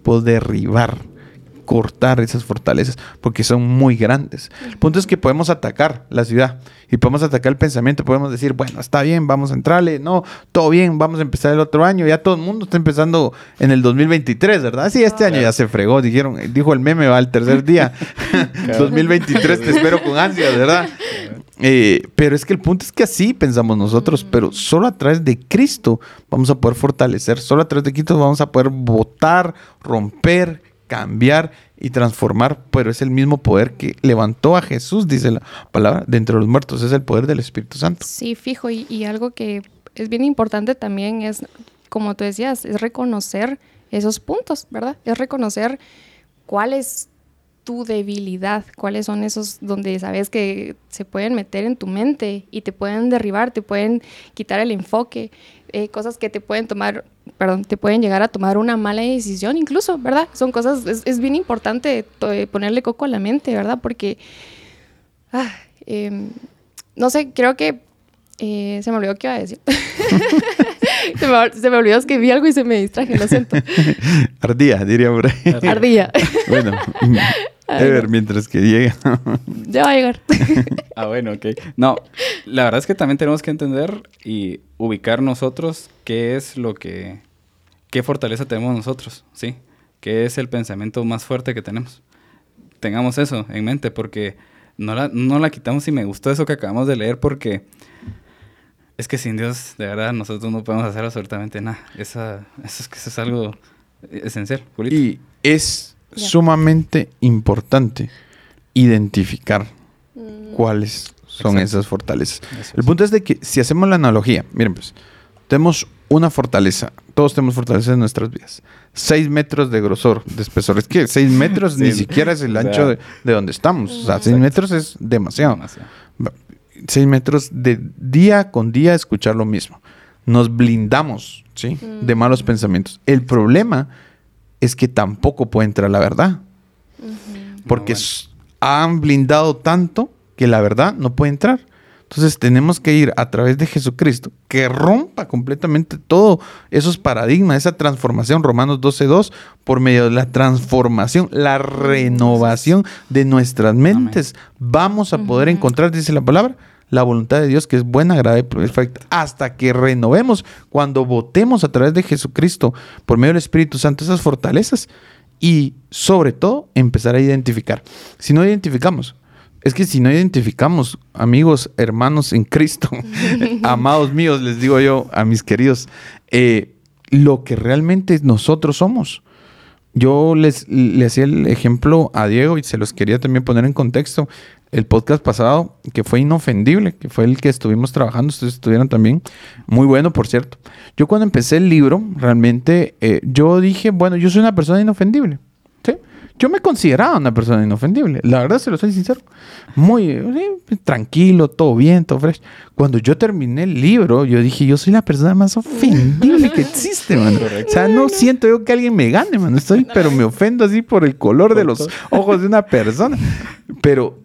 puedo derribar cortar esas fortalezas porque son muy grandes. El punto es que podemos atacar la ciudad y podemos atacar el pensamiento, podemos decir, bueno, está bien, vamos a entrarle, no, todo bien, vamos a empezar el otro año, ya todo el mundo está empezando en el 2023, ¿verdad? Sí, este año ya se fregó, dijeron, dijo el meme, va al tercer (laughs) día, 2023 te espero con ansias, ¿verdad? Eh, pero es que el punto es que así pensamos nosotros, pero solo a través de Cristo vamos a poder fortalecer, solo a través de Cristo vamos a poder votar, romper, cambiar y transformar, pero es el mismo poder que levantó a Jesús, dice la palabra, de entre los muertos, es el poder del Espíritu Santo. Sí, fijo, y, algo que es bien importante también es, como tú decías, es reconocer esos puntos, ¿verdad? Es reconocer cuál es tu debilidad, cuáles son esos donde sabes que se pueden meter en tu mente y te pueden derribar, te pueden quitar el enfoque, eh, cosas que te pueden tomar, perdón, te pueden llegar a tomar una mala decisión incluso, ¿verdad? Son cosas, es, bien importante eh, ponerle coco a la mente, ¿verdad? Porque, ah, em, no sé, creo que eh, se me olvidó qué iba a decir. (laughs) se, me, se, me, olvidó que vi algo y se me distraje, lo siento. (laughs) Ardía, diría por ahí. Ardía. bueno. (laughs) Ever, mientras que llega. (laughs) ya va a llegar. (laughs) ah, bueno, ok. No, la verdad es que también tenemos que entender y ubicar nosotros qué es lo que... qué fortaleza tenemos nosotros, ¿sí? ¿Qué es el pensamiento más fuerte que tenemos? Tengamos eso en mente porque no la, no la quitamos y me gustó eso que acabamos de leer porque es que sin Dios, de verdad, nosotros no podemos hacer absolutamente nada. Esa, eso, es, eso es algo esencial. Y es sumamente importante identificar mm. cuáles son esas fortalezas. El punto es de que si hacemos la analogía, miren pues, tenemos una fortaleza, todos tenemos fortalezas en nuestras vidas. Seis metros de grosor, de espesor. Es que seis (laughs) metros ni siquiera es el ancho de, donde estamos. O sea, seis metros es demasiado. demasiado seis metros de día con día escuchar lo mismo. Nos blindamos, ¿sí? De malos pensamientos. El problema es que tampoco puede entrar la verdad. Porque han blindado tanto que la verdad no puede entrar. Entonces tenemos que ir a través de Jesucristo, que rompa completamente todos esos paradigmas, esa transformación, Romanos 12.2, por medio de la transformación, la renovación de nuestras mentes. Vamos a poder encontrar, dice la palabra, la voluntad de Dios que es buena, agradable y perfecta, hasta que renovemos, cuando votemos a través de Jesucristo, por medio del Espíritu Santo, esas fortalezas y sobre todo empezar a identificar. Si no identificamos, es que si no identificamos, amigos, hermanos en Cristo, (laughs) amados míos, les digo yo a mis queridos, eh, lo que realmente nosotros somos. Yo les, le hacía el ejemplo a Diego y se los quería también poner en contexto el podcast pasado, que fue inofendible, que fue el que estuvimos trabajando, ustedes estuvieron también, muy bueno, por cierto. Yo cuando empecé el libro, realmente, eh, yo dije, bueno, yo soy una persona inofendible. ¿sí? Yo me consideraba una persona inofendible, la verdad se lo soy sincero. Muy tranquilo, todo bien, todo fresh. Cuando yo terminé el libro, yo dije, yo soy la persona más ofendible que existe, mano. O sea, no siento yo que alguien me gane, mano. Estoy, pero me ofendo así por el color de los ojos de una persona. Pero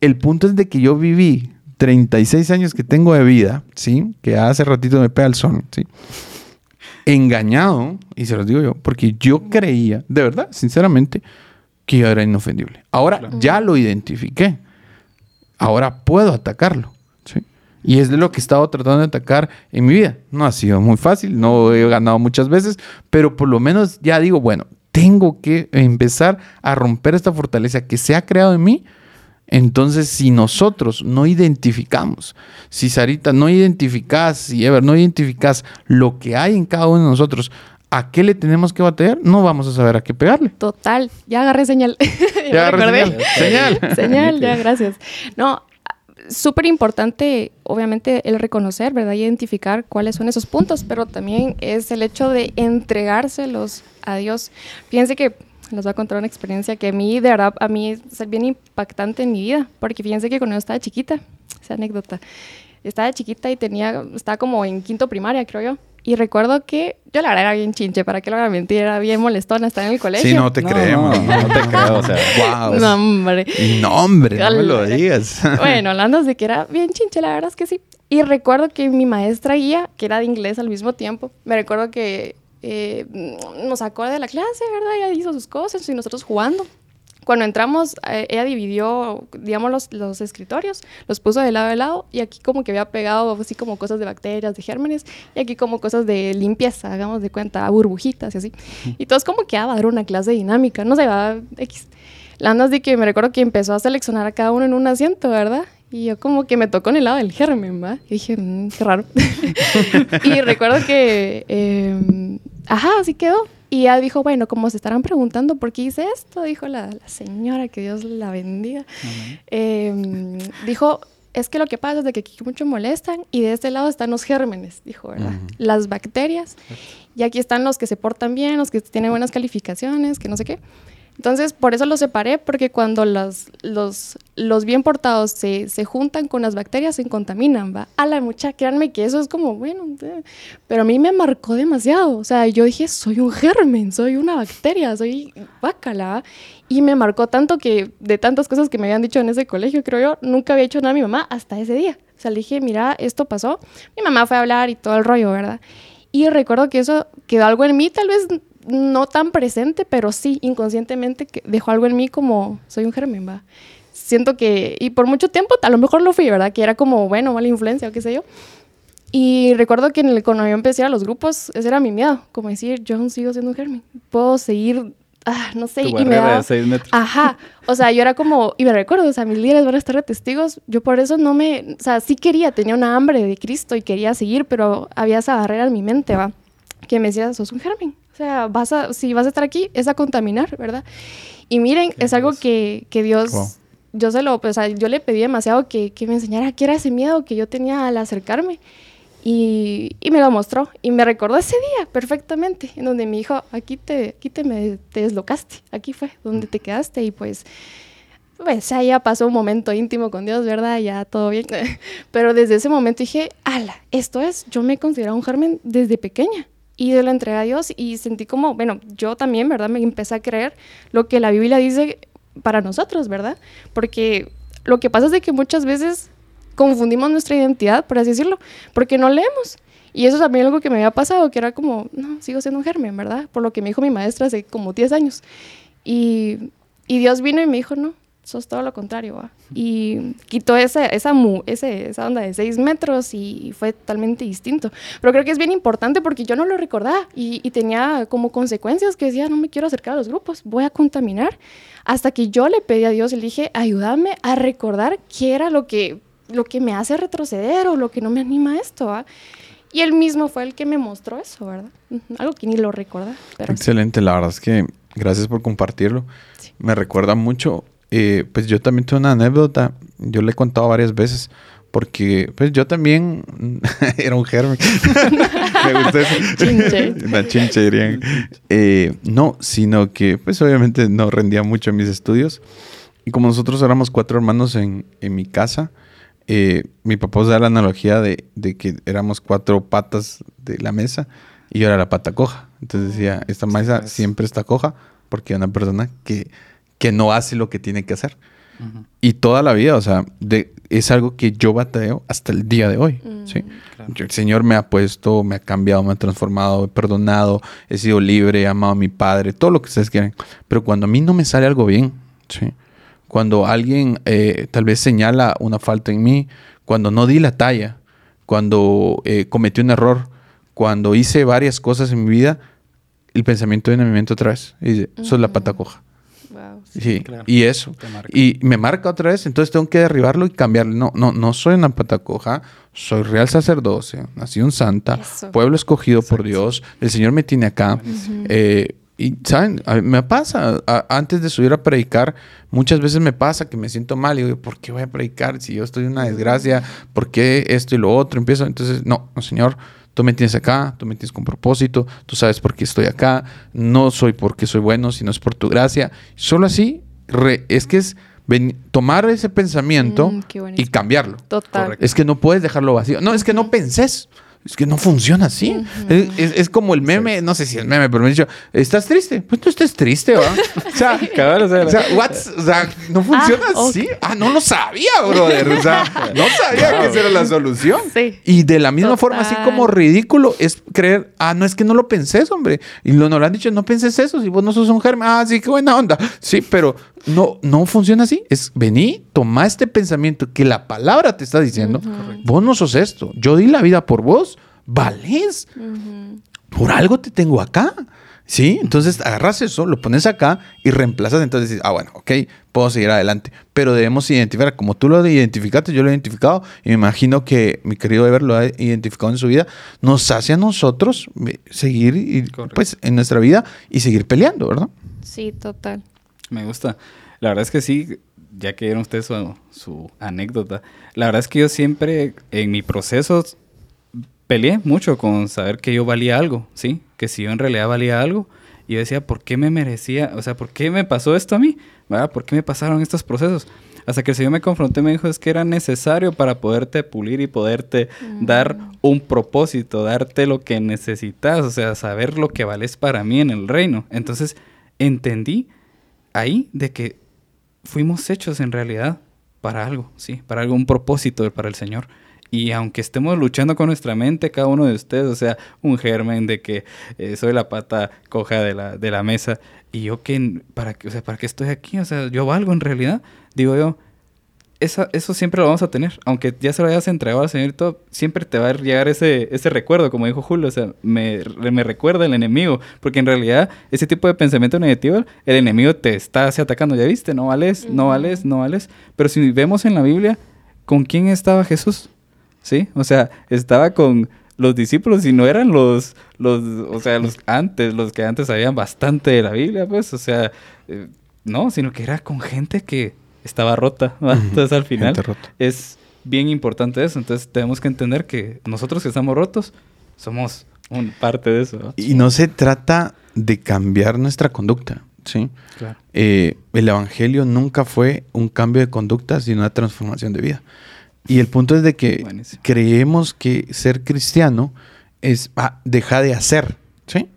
el punto es de que yo viví 36 años que tengo de vida, ¿sí? Que hace ratito me pega el sol, ¿sí? Engañado, y se los digo yo, porque yo creía, de verdad, sinceramente, que yo era inofendible. Ahora ya lo identifiqué. Ahora puedo atacarlo, ¿sí? Y es de lo que he estado tratando de atacar en mi vida. No ha sido muy fácil, no he ganado muchas veces, pero por lo menos ya digo, bueno, tengo que empezar a romper esta fortaleza que se ha creado en mí entonces, si nosotros no identificamos, si Sarita no identificas, si Ever no identificas lo que hay en cada uno de nosotros, ¿a qué le tenemos que bater? No vamos a saber a qué pegarle. Total, ya agarré señal. (laughs) ya, agarré señal. señal. (laughs) señal, ya, (laughs) gracias. No, súper importante, obviamente, el reconocer, ¿verdad? Identificar cuáles son esos puntos, pero también es el hecho de entregárselos a Dios. Fíjense que les voy a contar una experiencia que a mí, de verdad, a mí es bien impactante en mi vida, porque fíjense que cuando yo estaba chiquita, esa anécdota, estaba chiquita y tenía, estaba como en quinto primaria, creo yo. Y recuerdo que yo la verdad era bien chinche, para qué lo voy a mentir, era bien molestona estar en el colegio. Sí, no te creemos, no, te creo, o sea, wow. No, hombre. No, hombre, no me lo digas. (laughs) Bueno, hablando de que era bien chinche, la verdad es que sí. Y recuerdo que mi maestra guía, que era de inglés al mismo tiempo, me recuerdo que eh, nos sacó de la clase, ¿verdad? Ella hizo sus cosas y nosotros jugando. Cuando entramos, eh, ella dividió, digamos, los, los, escritorios, los puso de lado a lado y aquí como que había pegado así como cosas de bacterias, de gérmenes y aquí como cosas de limpieza, hagamos de cuenta, burbujitas y así. Y todos como que, ah, a dar una clase dinámica, no sé, va, X. La andas de que me recuerdo que empezó a seleccionar a cada uno en un asiento, ¿verdad? Y yo como que me tocó en el lado del germen, ¿va? Y dije, mmm, qué raro. (laughs) y recuerdo que, eh, ajá, así quedó. Y ella dijo, bueno, como se estarán preguntando por qué hice esto, dijo la, señora, que Dios la bendiga. Em, dijo, es que lo que pasa es de que aquí mucho molestan y de este lado están los gérmenes, dijo, ¿verdad? Las bacterias. Y aquí están los que se portan bien, los que tienen buenas calificaciones, que no sé qué. Entonces, por eso los separé, porque cuando los, los, los bien portados se, se, juntan con las bacterias, se contaminan, ¿va? A la mucha, créanme que eso es como, bueno, eh, pero a mí me marcó demasiado. O sea, yo dije, soy un germen, soy una bacteria, soy bacala. Y me marcó tanto que de tantas cosas que me habían dicho en ese colegio, creo yo, nunca había hecho nada a mi mamá hasta ese día. O sea, le dije, mira, esto pasó. Mi mamá fue a hablar y todo el rollo, ¿verdad? Y recuerdo que eso quedó algo en mí, tal vez no tan presente, pero sí, inconscientemente que dejó algo en mí como, soy un germen, va. Siento que, y por mucho tiempo, a lo mejor lo fui, ¿verdad? Que era como, bueno, mala influencia o qué sé yo. Y recuerdo que en el, cuando yo empecé a los grupos, ese era mi miedo, como decir, yo aún sigo siendo un germen, puedo seguir, ah, no sé, Tu y me seis metros. Ajá, o sea, yo era como, y me recuerdo, o sea, mis líderes van a estar de testigos, yo por eso no me, o sea, sí quería, tenía una hambre de Cristo y quería seguir, pero había esa barrera en mi mente, va, que me decía, sos un germen, o sea, vas a, si vas a estar aquí, es a contaminar, ¿verdad? Y miren, es algo que, que Dios, Wow. yo se lo, pues, o sea, yo le pedí demasiado que, que me enseñara qué era ese miedo que yo tenía al acercarme. Y, y me lo mostró y me recordó ese día perfectamente, en donde me dijo, aquí te, aquí te, me, te deslocaste, aquí fue donde te quedaste y pues, pues ya, ya pasó un momento íntimo con Dios, ¿verdad? Ya todo bien. (laughs) Pero desde ese momento dije, ala, esto es, yo me considero un germen desde pequeña y se lo entregué a Dios y sentí como, bueno, yo también, ¿verdad? Me empecé a creer lo que la Biblia dice para nosotros, ¿verdad? Porque lo que pasa es de que muchas veces confundimos nuestra identidad, por así decirlo, porque no leemos. Y eso también es algo que me había pasado, que era como, no, sigo siendo un germen, ¿verdad? Por lo que me dijo mi maestra hace como 10 años. Y, y Dios vino y me dijo, no, sos todo lo contrario, ¿va? Y quitó esa, esa, mu- ese, esa onda de 6 metros y fue totalmente distinto. Pero creo que es bien importante porque yo no lo recordaba y, y tenía como consecuencias que decía, no me quiero acercar a los grupos, voy a contaminar. Hasta que yo le pedí a Dios y le dije, ayúdame a recordar qué era lo que, lo que me hace retroceder o lo que no me anima a esto, ¿va? Y él mismo fue el que me mostró eso, ¿verdad? Algo que ni lo recuerda. Pero sí. Excelente, la verdad es que gracias por compartirlo. Sí. Me recuerda mucho, eh, pues yo también tuve una anécdota, yo le he contado varias veces, porque pues yo también (laughs) era un germen. (laughs) Me gusta eso. Chinche. (laughs) Una chinche dirían. Eh, no, sino que pues obviamente no rendía mucho en mis estudios. Y como nosotros éramos cuatro hermanos en, en mi casa, eh, mi papá usaba la analogía de, de que éramos cuatro patas de la mesa y yo era la pata coja. Entonces decía, esta mesa siempre está coja porque hay una persona que, que no hace lo que tiene que hacer. Y toda la vida, o sea, de- es algo que yo bateo hasta el día de hoy. ¿sí? Claro. Yo- El Señor me ha puesto, me ha cambiado, me ha transformado, he perdonado, he sido libre, he amado a mi Padre, todo lo que ustedes quieren. Pero cuando a mí no me sale algo bien, ¿sí? cuando alguien eh, tal vez señala una falta en mí, cuando no di la talla, cuando eh, cometí un error, cuando hice varias cosas en mi vida, el pensamiento viene a mi mente otra vez. Y dice, sos la pata coja. Wow. Sí, claro. y eso. Y me marca otra vez, entonces tengo que derribarlo y cambiarlo. No, no, no soy una pata coja, soy real sacerdocio, nací un santa, Eso. pueblo escogido por. Dios, el Señor me tiene acá. Eh, y, ¿saben? A mí me pasa, a- antes de subir a predicar, muchas veces me pasa que me siento mal y digo, ¿por qué voy a predicar si yo estoy en una desgracia? ¿Por qué esto y lo otro? Empiezo, entonces, no, no, Señor, tú me tienes acá, tú me tienes con propósito, tú sabes por qué estoy acá, no soy porque soy bueno, sino es por tu gracia. Solo así, re- es que es ven- tomar ese pensamiento Mm, y cambiarlo. Total. Correcto. Es que no puedes dejarlo vacío. No, es que no pensés. Es que no funciona así. es, es- es como el meme, no sé si es meme, pero me han dicho, ¿estás triste? Pues no estés triste, ¿va? (laughs) O sea, Cabal, o sea, o sea, what's- o sea, no funciona Ah, así. Ah, no lo sabía, brother. O sea, no sabía que esa era la solución. Sí. Y de la misma forma, así como ridículo, es creer, ah, no es que no lo pensés, hombre. Y lo, nos lo han dicho, no penses eso, si vos no sos un germen, ah, sí, qué buena onda. Sí, pero no, no funciona así. Es vení, toma este pensamiento que la palabra te está diciendo, vos no sos esto. Yo di la vida por vos, valés. Por algo te tengo acá. ¿Sí? Entonces agarras eso, lo pones acá y reemplazas. Entonces dices, ah, bueno, ok, puedo seguir adelante. Pero debemos identificar, como tú lo identificaste, yo lo he identificado, y me imagino que mi querido Ever lo ha identificado en su vida, nos hace a nosotros eh, seguir y, pues, en nuestra vida y seguir peleando, ¿verdad? Sí, total. Me gusta. La verdad es que sí, ya que dieron ustedes su, su anécdota, la verdad es que yo siempre en mi proceso peleé mucho con saber que yo valía algo, ¿sí? Que si yo en realidad valía algo, y yo decía, ¿por qué me merecía? O sea, ¿por qué me pasó esto a mí? ¿Verdad? ¿Por qué me pasaron estos procesos? Hasta que el Señor me confrontó y me dijo, es que era necesario para poderte pulir y poderte dar un propósito, darte lo que necesitas, o sea, saber lo que vales para mí en el reino. Entonces, entendí ahí de que fuimos hechos en realidad para algo, sí, para algún propósito para el Señor. Y aunque estemos luchando con nuestra mente, cada uno de ustedes, o sea, un germen de que eh, soy la pata coja de la, de la mesa, y yo que, ¿para qué, o sea, ¿para qué estoy aquí? O sea, yo valgo en realidad, digo yo, eso siempre lo vamos a tener. Aunque ya se lo hayas entregado al Señor y todo, siempre te va a llegar ese, ese recuerdo, como dijo Julio. O sea, me, me recuerda el enemigo. Porque en realidad, ese tipo de pensamiento negativo, el enemigo te está así atacando. Ya viste, no vales, no vales, no vales. Pero si vemos en la Biblia, ¿con quién estaba Jesús? ¿Sí? O sea, estaba con los discípulos y no eran los, los, o sea, los antes, los que antes sabían bastante de la Biblia, pues, o sea, eh, no, sino que era con gente que estaba rota. Entonces al final es bien importante eso. Entonces tenemos que entender que nosotros que estamos rotos somos un parte de eso. Y no se trata de cambiar nuestra conducta. ¿sí? Eh, el Evangelio nunca fue un cambio de conducta, sino una transformación de vida. Y el punto es de que creemos que ser cristiano es ah, dejar de hacer. ¿sí?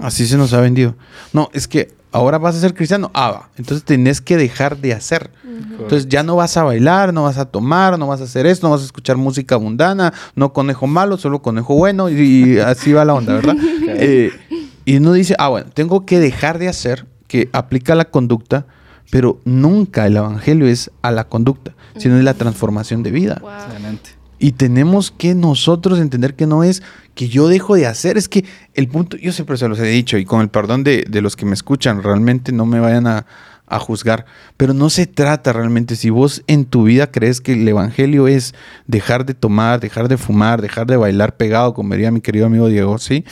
Así se nos ha vendido. No, es que ahora vas a ser cristiano. Ah, va. Entonces tenés que dejar de hacer. Entonces ya no vas a bailar, no vas a tomar, no vas a hacer esto, no vas a escuchar música mundana, no conejo malo, solo conejo bueno, y, así va la onda, ¿verdad? (laughs) Eh, y uno dice, ah, bueno, tengo que dejar de hacer, que aplica la conducta, pero nunca el evangelio es a la conducta, sino es la transformación de vida. Y tenemos que nosotros entender que no es que yo dejo de hacer, es que el punto, yo siempre se los he dicho, y con el perdón de, de los que me escuchan, realmente no me vayan a, a juzgar. Pero no se trata realmente, si vos en tu vida crees que el Evangelio es dejar de tomar, dejar de fumar, dejar de bailar pegado, como diría mi querido amigo Diego, ¿sí?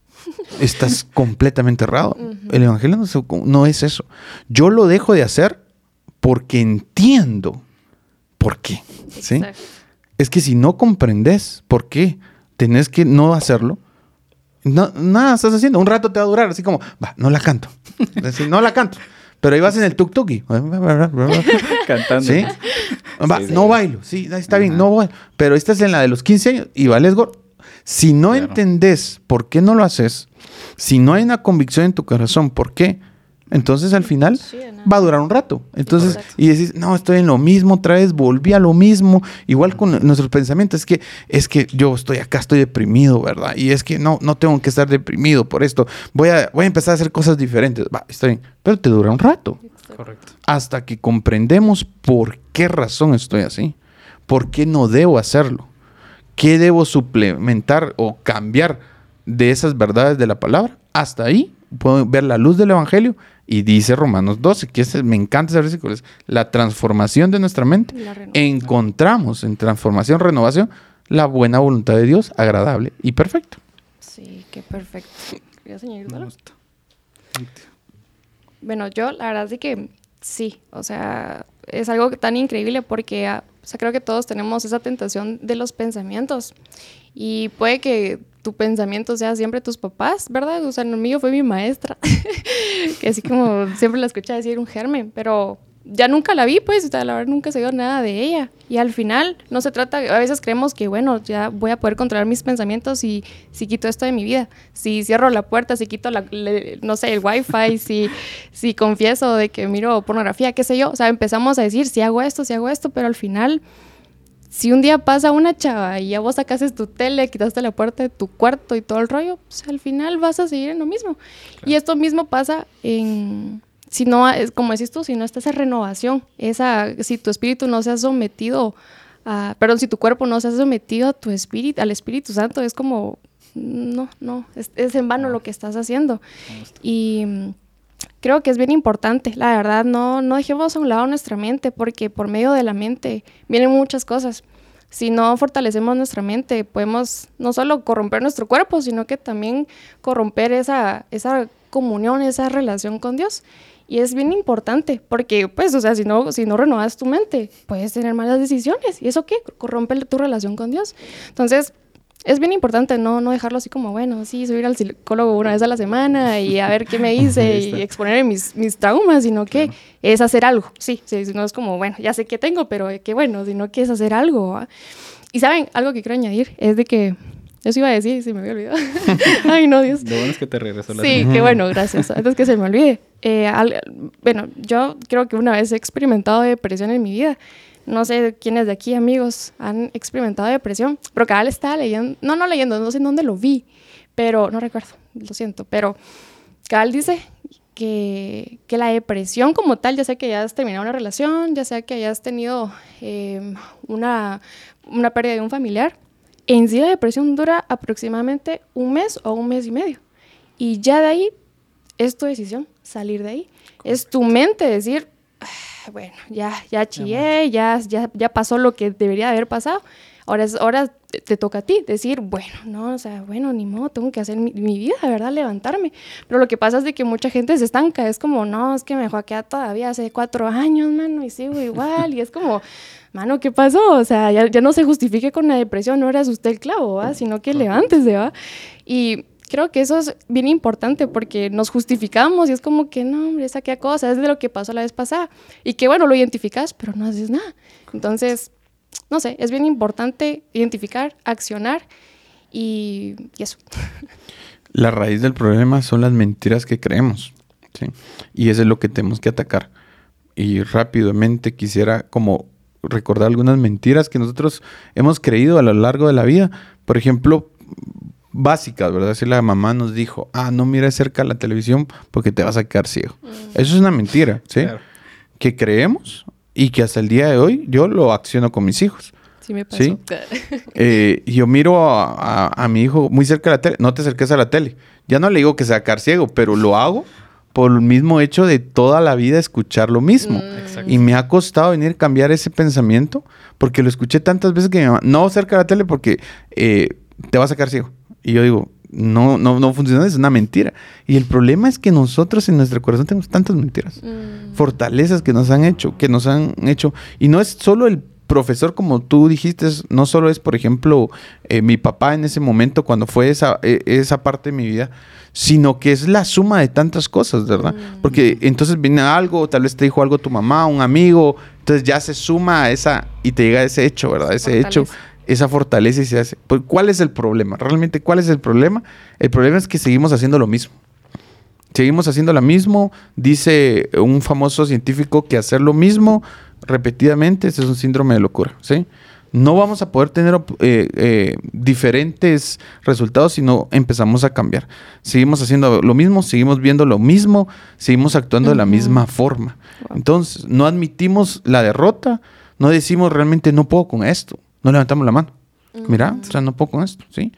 (laughs) Estás completamente errado. El Evangelio no, es eso. Yo lo dejo de hacer porque entiendo por qué, ¿sí? Es que si no comprendes por qué tenés que no hacerlo, no, nada estás haciendo. Un rato te va a durar, así como, va, no la canto. no la canto. Pero ahí vas en el tuk-tuki. (laughs) Cantando. ¿Sí? no bailo. Sí, está bien, no bailo. Pero esta es en la de los 15 años y vales gordo. Si no entendés por qué no lo haces, si no hay una convicción en tu corazón, ¿por qué? Entonces al final va a durar un rato. Entonces, y decís, no, estoy en lo mismo, otra vez volví a lo mismo, igual con nuestros pensamientos, es que, es que yo estoy acá, estoy deprimido, ¿verdad? Y es que no, no tengo que estar deprimido por esto, voy a, voy a empezar a hacer cosas diferentes. Va, está bien, pero te dura un rato. Correcto. Hasta que comprendemos por qué razón estoy así, por qué no debo hacerlo, qué debo suplementar o cambiar de esas verdades de la palabra. Hasta ahí puedo ver la luz del Evangelio y dice Romanos 12, que me encanta ese versículo, es la transformación de nuestra mente. Encontramos en transformación, renovación, la buena voluntad de Dios, agradable y perfecto. Sí, qué perfecto. Bueno, yo la verdad es que sí, o sea, es algo tan increíble porque ah, o sea, creo que todos tenemos esa tentación de los pensamientos y puede que tu pensamiento sea siempre tus papás, ¿verdad? O sea, el mío fue mi maestra, (laughs) que así como siempre la escuché decir un germen, pero ya nunca la vi, pues, o sea, la verdad nunca se vio nada de ella. Y al final no se trata, a veces creemos que, bueno, ya voy a poder controlar mis pensamientos y si quito esto de mi vida, si cierro la puerta, si quito, la, no sé, el wifi, (laughs) si, si confieso de que miro pornografía, qué sé yo, o sea, empezamos a decir, si hago esto, si hago esto, pero al final si un día pasa una chava y ya vos sacaste tu tele, quitaste la puerta de tu cuarto y todo el rollo, pues al final vas a seguir en lo mismo. Y esto mismo pasa en, si no, es como decís tú, si no está esa renovación, esa, si tu espíritu no se ha sometido a, perdón, si tu cuerpo no se ha sometido a tu espíritu, al Espíritu Santo, es como, no, no, es, es en vano lo que estás haciendo. Y creo que es bien importante. La verdad, no, no dejemos a un lado nuestra mente, porque por medio de la mente vienen muchas cosas. Si no fortalecemos nuestra mente, podemos no solo corromper nuestro cuerpo, sino que también corromper esa, esa comunión, esa relación con Dios. Y es bien importante, porque, pues, o sea, si no, si no renovas tu mente, puedes tener malas decisiones. ¿Y eso qué? Corrompe tu relación con Dios. Entonces, es bien importante no, no dejarlo así como, bueno, sí, subir al psicólogo una vez a la semana y a ver qué me (laughs) dice y exponer mis, mis traumas, sino que es hacer algo. Sí, sí, no es como, bueno, ya sé qué tengo, pero qué bueno, sino que es hacer algo. Y saben, algo que quiero añadir es de que, eso iba a decir y se me había olvidado. (laughs) Ay, no, Dios. Lo bueno es que te regresó la Sí, qué (laughs) bueno, gracias. Antes que se me olvide. Eh, bueno, yo creo que una vez he experimentado depresión en mi vida no sé quiénes de aquí, amigos, han experimentado depresión, pero cada vez estaba leyendo, no, no leyendo, no sé en dónde lo vi, pero no recuerdo, lo siento, pero Cabal dice que, que, la depresión como tal, ya sea que hayas terminado una relación, ya sea que hayas tenido em, una, una pérdida de un familiar, en sí la depresión dura aproximadamente un mes o un mes y medio. Y ya de ahí es tu decisión salir de ahí. Es tu mente decir, ah, bueno, ya, ya chillé, ya, ya, ya pasó lo que debería haber pasado. Ahora, es, ahora te toca a ti decir, bueno, no, o sea, bueno, ni modo, tengo que hacer mi, vida, ¿verdad? Levantarme. Pero lo que pasa es de que mucha gente se estanca, es como, no, es que me dejó todavía hace cuatro años, mano, y sigo igual, y es como, mano, ¿qué pasó? O sea, ya, ya no se justifique con la depresión, no eras usted el clavo, ¿va? Sino que levántese, ¿va? Y creo que eso es bien importante porque nos justificamos y es como que, no, hombre, esa qué cosa, es de lo que pasó la vez pasada. Y que, bueno, lo identificas, pero no haces nada. Entonces, no sé, es bien importante identificar, accionar y, eso. (laughs) La raíz del problema son las mentiras que creemos, ¿sí? Y eso es lo que tenemos que atacar. Y rápidamente quisiera como recordar algunas mentiras que nosotros hemos creído a lo largo de la vida. Por ejemplo, básicas, ¿verdad? Si la mamá nos dijo, ah, no mires cerca la televisión porque te vas a quedar ciego. Mm. Eso es una mentira, ¿sí? Que creemos y que hasta el día de hoy yo lo acciono con mis hijos. Sí, me pasó. ¿sí? (laughs) Eh, yo miro a, mi hijo muy cerca de la tele, no te acerques a la tele. Ya no le digo que sea quedar ciego, pero lo hago por el mismo hecho de toda la vida escuchar lo mismo. Mm. Y me ha costado venir a cambiar ese pensamiento porque lo escuché tantas veces que mi mamá, no cerca de la tele porque eh, te vas a quedar ciego. Y yo digo, no, no, no funciona, es una mentira. Y el problema es que nosotros en nuestro corazón tenemos tantas mentiras, mm. fortalezas que nos han hecho, que nos han hecho. Y no es solo el profesor, como tú dijiste, no solo es, por ejemplo, eh, mi papá en ese momento, cuando fue esa, e, esa parte de mi vida, sino que es la suma de tantas cosas, ¿verdad? Mm. Porque entonces viene algo, tal vez te dijo algo tu mamá, un amigo, entonces ya se suma a esa y te llega ese hecho, ¿verdad? Ese hecho esa fortaleza y se hace. Pues, ¿Cuál es el problema? Realmente, ¿cuál es el problema? El problema es que seguimos haciendo lo mismo. Seguimos haciendo lo mismo. Dice un famoso científico que hacer lo mismo repetidamente es un síndrome de locura, ¿sí? No vamos a poder tener eh, eh, diferentes resultados si no empezamos a cambiar. Seguimos haciendo lo mismo, seguimos viendo lo mismo, seguimos actuando de la misma forma. Entonces, no admitimos la derrota, no decimos realmente no puedo con esto no levantamos la mano. Mira, o sea, no puedo con esto, ¿sí?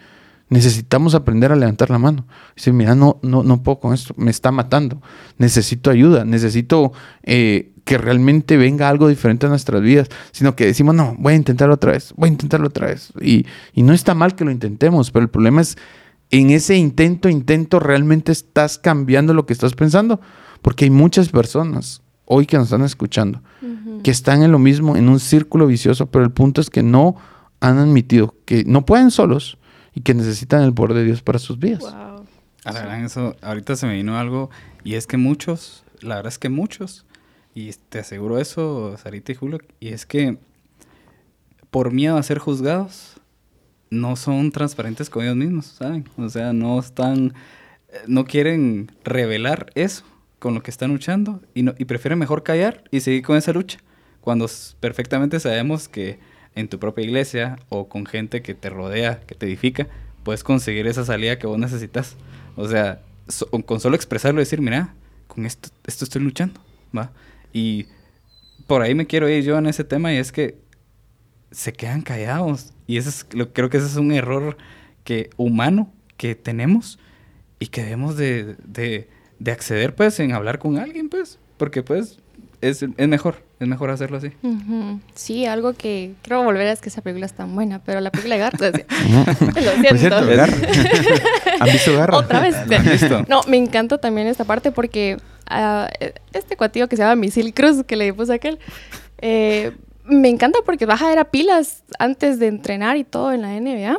Necesitamos aprender a levantar la mano. Dice, mira, no, no, no puedo con esto, me está matando. Necesito ayuda, necesito eh, que realmente venga algo diferente a nuestras vidas, sino que decimos, no, voy a intentarlo otra vez, voy a intentarlo otra vez. Y, y no está mal que lo intentemos, pero el problema es, en ese intento, intento, realmente estás cambiando lo que estás pensando, porque hay muchas personas hoy que nos están escuchando, que están en lo mismo, en un círculo vicioso, pero el punto es que no han admitido que no pueden solos y que necesitan el poder de Dios para sus vidas. Wow. A la verdad, eso, ahorita se me vino algo, y es que muchos, la verdad es que muchos, y te aseguro eso, Sarita y Julio, y es que por miedo a ser juzgados, no son transparentes con ellos mismos, ¿saben? O sea, no están, no quieren revelar eso con lo que están luchando y, no, y prefieren mejor callar y seguir con esa lucha. Cuando perfectamente sabemos que en tu propia iglesia o con gente que te rodea, que te edifica, puedes conseguir esa salida que vos necesitas. O sea, con solo expresarlo y decir, mira, con esto, esto estoy luchando, ¿va? Y por ahí me quiero ir yo en ese tema y es que se quedan callados. Y eso creo que ese es un error que, humano que tenemos y que debemos de de acceder pues en hablar con alguien pues, porque pues es, es mejor, es mejor hacerlo así. Sí, algo que creo volver a es que esa película es tan buena, pero la película de Garra, (laughs) (laughs) lo siento. (laughs) ¿Han visto Garra? Otra vez. No, me encanta también esta parte porque uh, este cuatillo que se llama Misil Cruz, que le puse aquel, eh, me encanta porque baja era pilas antes de entrenar y todo en la NBA,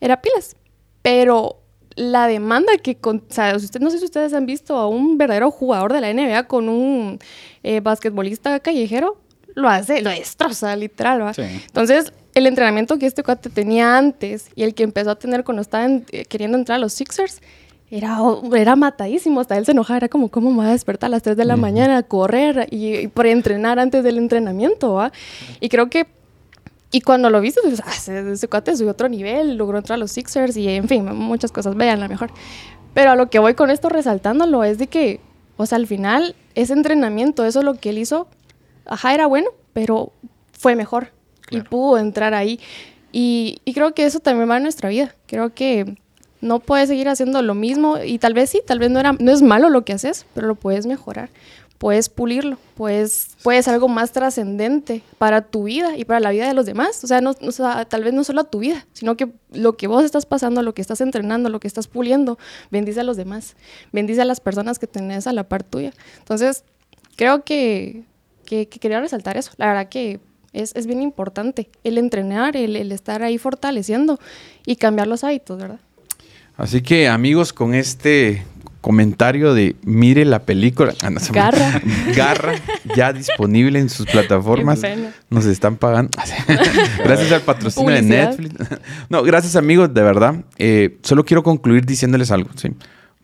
era pilas, pero la demanda que, con, o sea, usted, no sé si ustedes han visto a un verdadero jugador de la NBA con un eh, basquetbolista callejero, lo hace, lo destroza, literal, ¿va? Entonces, el entrenamiento que este cuate tenía antes y el que empezó a tener cuando estaba eh, queriendo entrar a los Sixers, era, era matadísimo, hasta él se enojaba, era como, ¿cómo me voy a despertar a las 3 de la mañana a correr y, por entrenar antes del entrenamiento? ¿va? Y creo que, y cuando lo viste, pues, ah, ese, cuate subió otro nivel, logró entrar a los Sixers y en fin, muchas cosas, vean la mejor. Pero a lo que voy con esto resaltándolo es de que, o sea, al final, ese entrenamiento, eso es lo que él hizo, ajá, era bueno, pero fue mejor y pudo entrar ahí. Y, y creo que eso también va en nuestra vida. Creo que no puedes seguir haciendo lo mismo y tal vez sí, tal vez no, era, no es malo lo que haces, pero lo puedes mejorar, puedes pulirlo, puedes, puedes algo más trascendente para tu vida y para la vida de los demás. O sea, tal vez no solo tu vida, sino que lo que vos estás pasando, lo que estás entrenando, lo que estás puliendo, bendice a los demás, bendice a las personas que tenés a la par tuya. Entonces, creo que, que, quería resaltar eso. La verdad que es, es bien importante el entrenar, el, el estar ahí fortaleciendo y cambiar los hábitos, ¿verdad? Así que amigos, con este comentario de mire la película. Ah, Garra. (laughs) Garra, ya disponible en sus plataformas. Nos están pagando. (laughs) gracias al patrocinio de Netflix. (laughs) no, gracias amigos, de verdad. Eh, solo quiero concluir diciéndoles algo.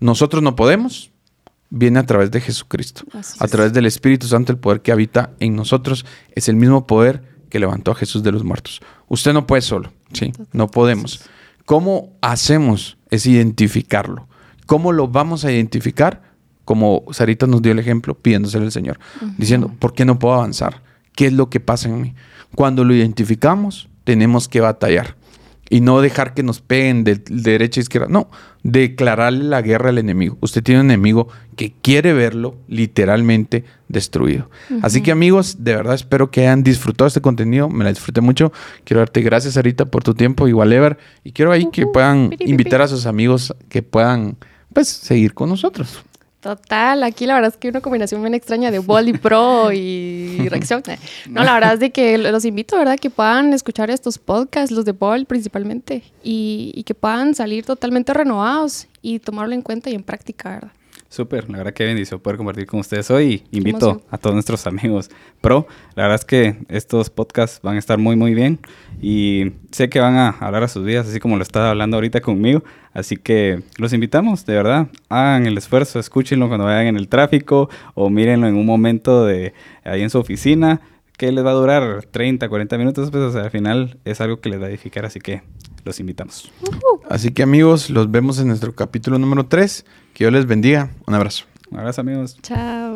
Nosotros no podemos. Viene a través de Jesucristo. a través del Espíritu Santo, el poder que habita en nosotros es el mismo poder que levantó a Jesús de los muertos. Usted no puede solo. ¿sí? No podemos. ¿Cómo hacemos? Es identificarlo. ¿Cómo lo vamos a identificar? Como Sarita nos dio el ejemplo, pidiéndosele al Señor, diciendo, ¿por qué no puedo avanzar? ¿Qué es lo que pasa en mí? Cuando lo identificamos, tenemos que batallar y no dejar que nos peguen de, derecha a izquierda. No, declararle la guerra al enemigo. Usted tiene un enemigo que quiere verlo literalmente destruido. Así que amigos, de verdad espero que hayan disfrutado este contenido. Me la disfruté mucho. Quiero darte gracias ahorita por tu tiempo, igual Ever. Y quiero ahí que puedan invitar a sus amigos que puedan pues seguir con nosotros. Total, aquí la verdad es que hay una combinación bien extraña de Body (laughs) Pro y reacción. (laughs) No, la verdad es de que los invito, ¿verdad? Que puedan escuchar estos podcasts, los de Ball principalmente, y, y que puedan salir totalmente renovados y tomarlo en cuenta y en práctica, ¿verdad? Súper, la verdad que bendición poder compartir con ustedes hoy. Invito a todos nuestros amigos pro. La verdad es que estos podcasts van a estar muy, muy bien y sé que van a hablar a sus vidas, así como lo está hablando ahorita conmigo. Así que los invitamos, de verdad, hagan el esfuerzo, escúchenlo cuando vayan en el tráfico o mírenlo en un momento de ahí en su oficina que les va a durar 30, 40 minutos, pues al final es algo que les va a edificar, así que los invitamos. Así que amigos, los vemos en nuestro capítulo número 3. Que Dios les bendiga. Un abrazo. Un abrazo amigos. Chao.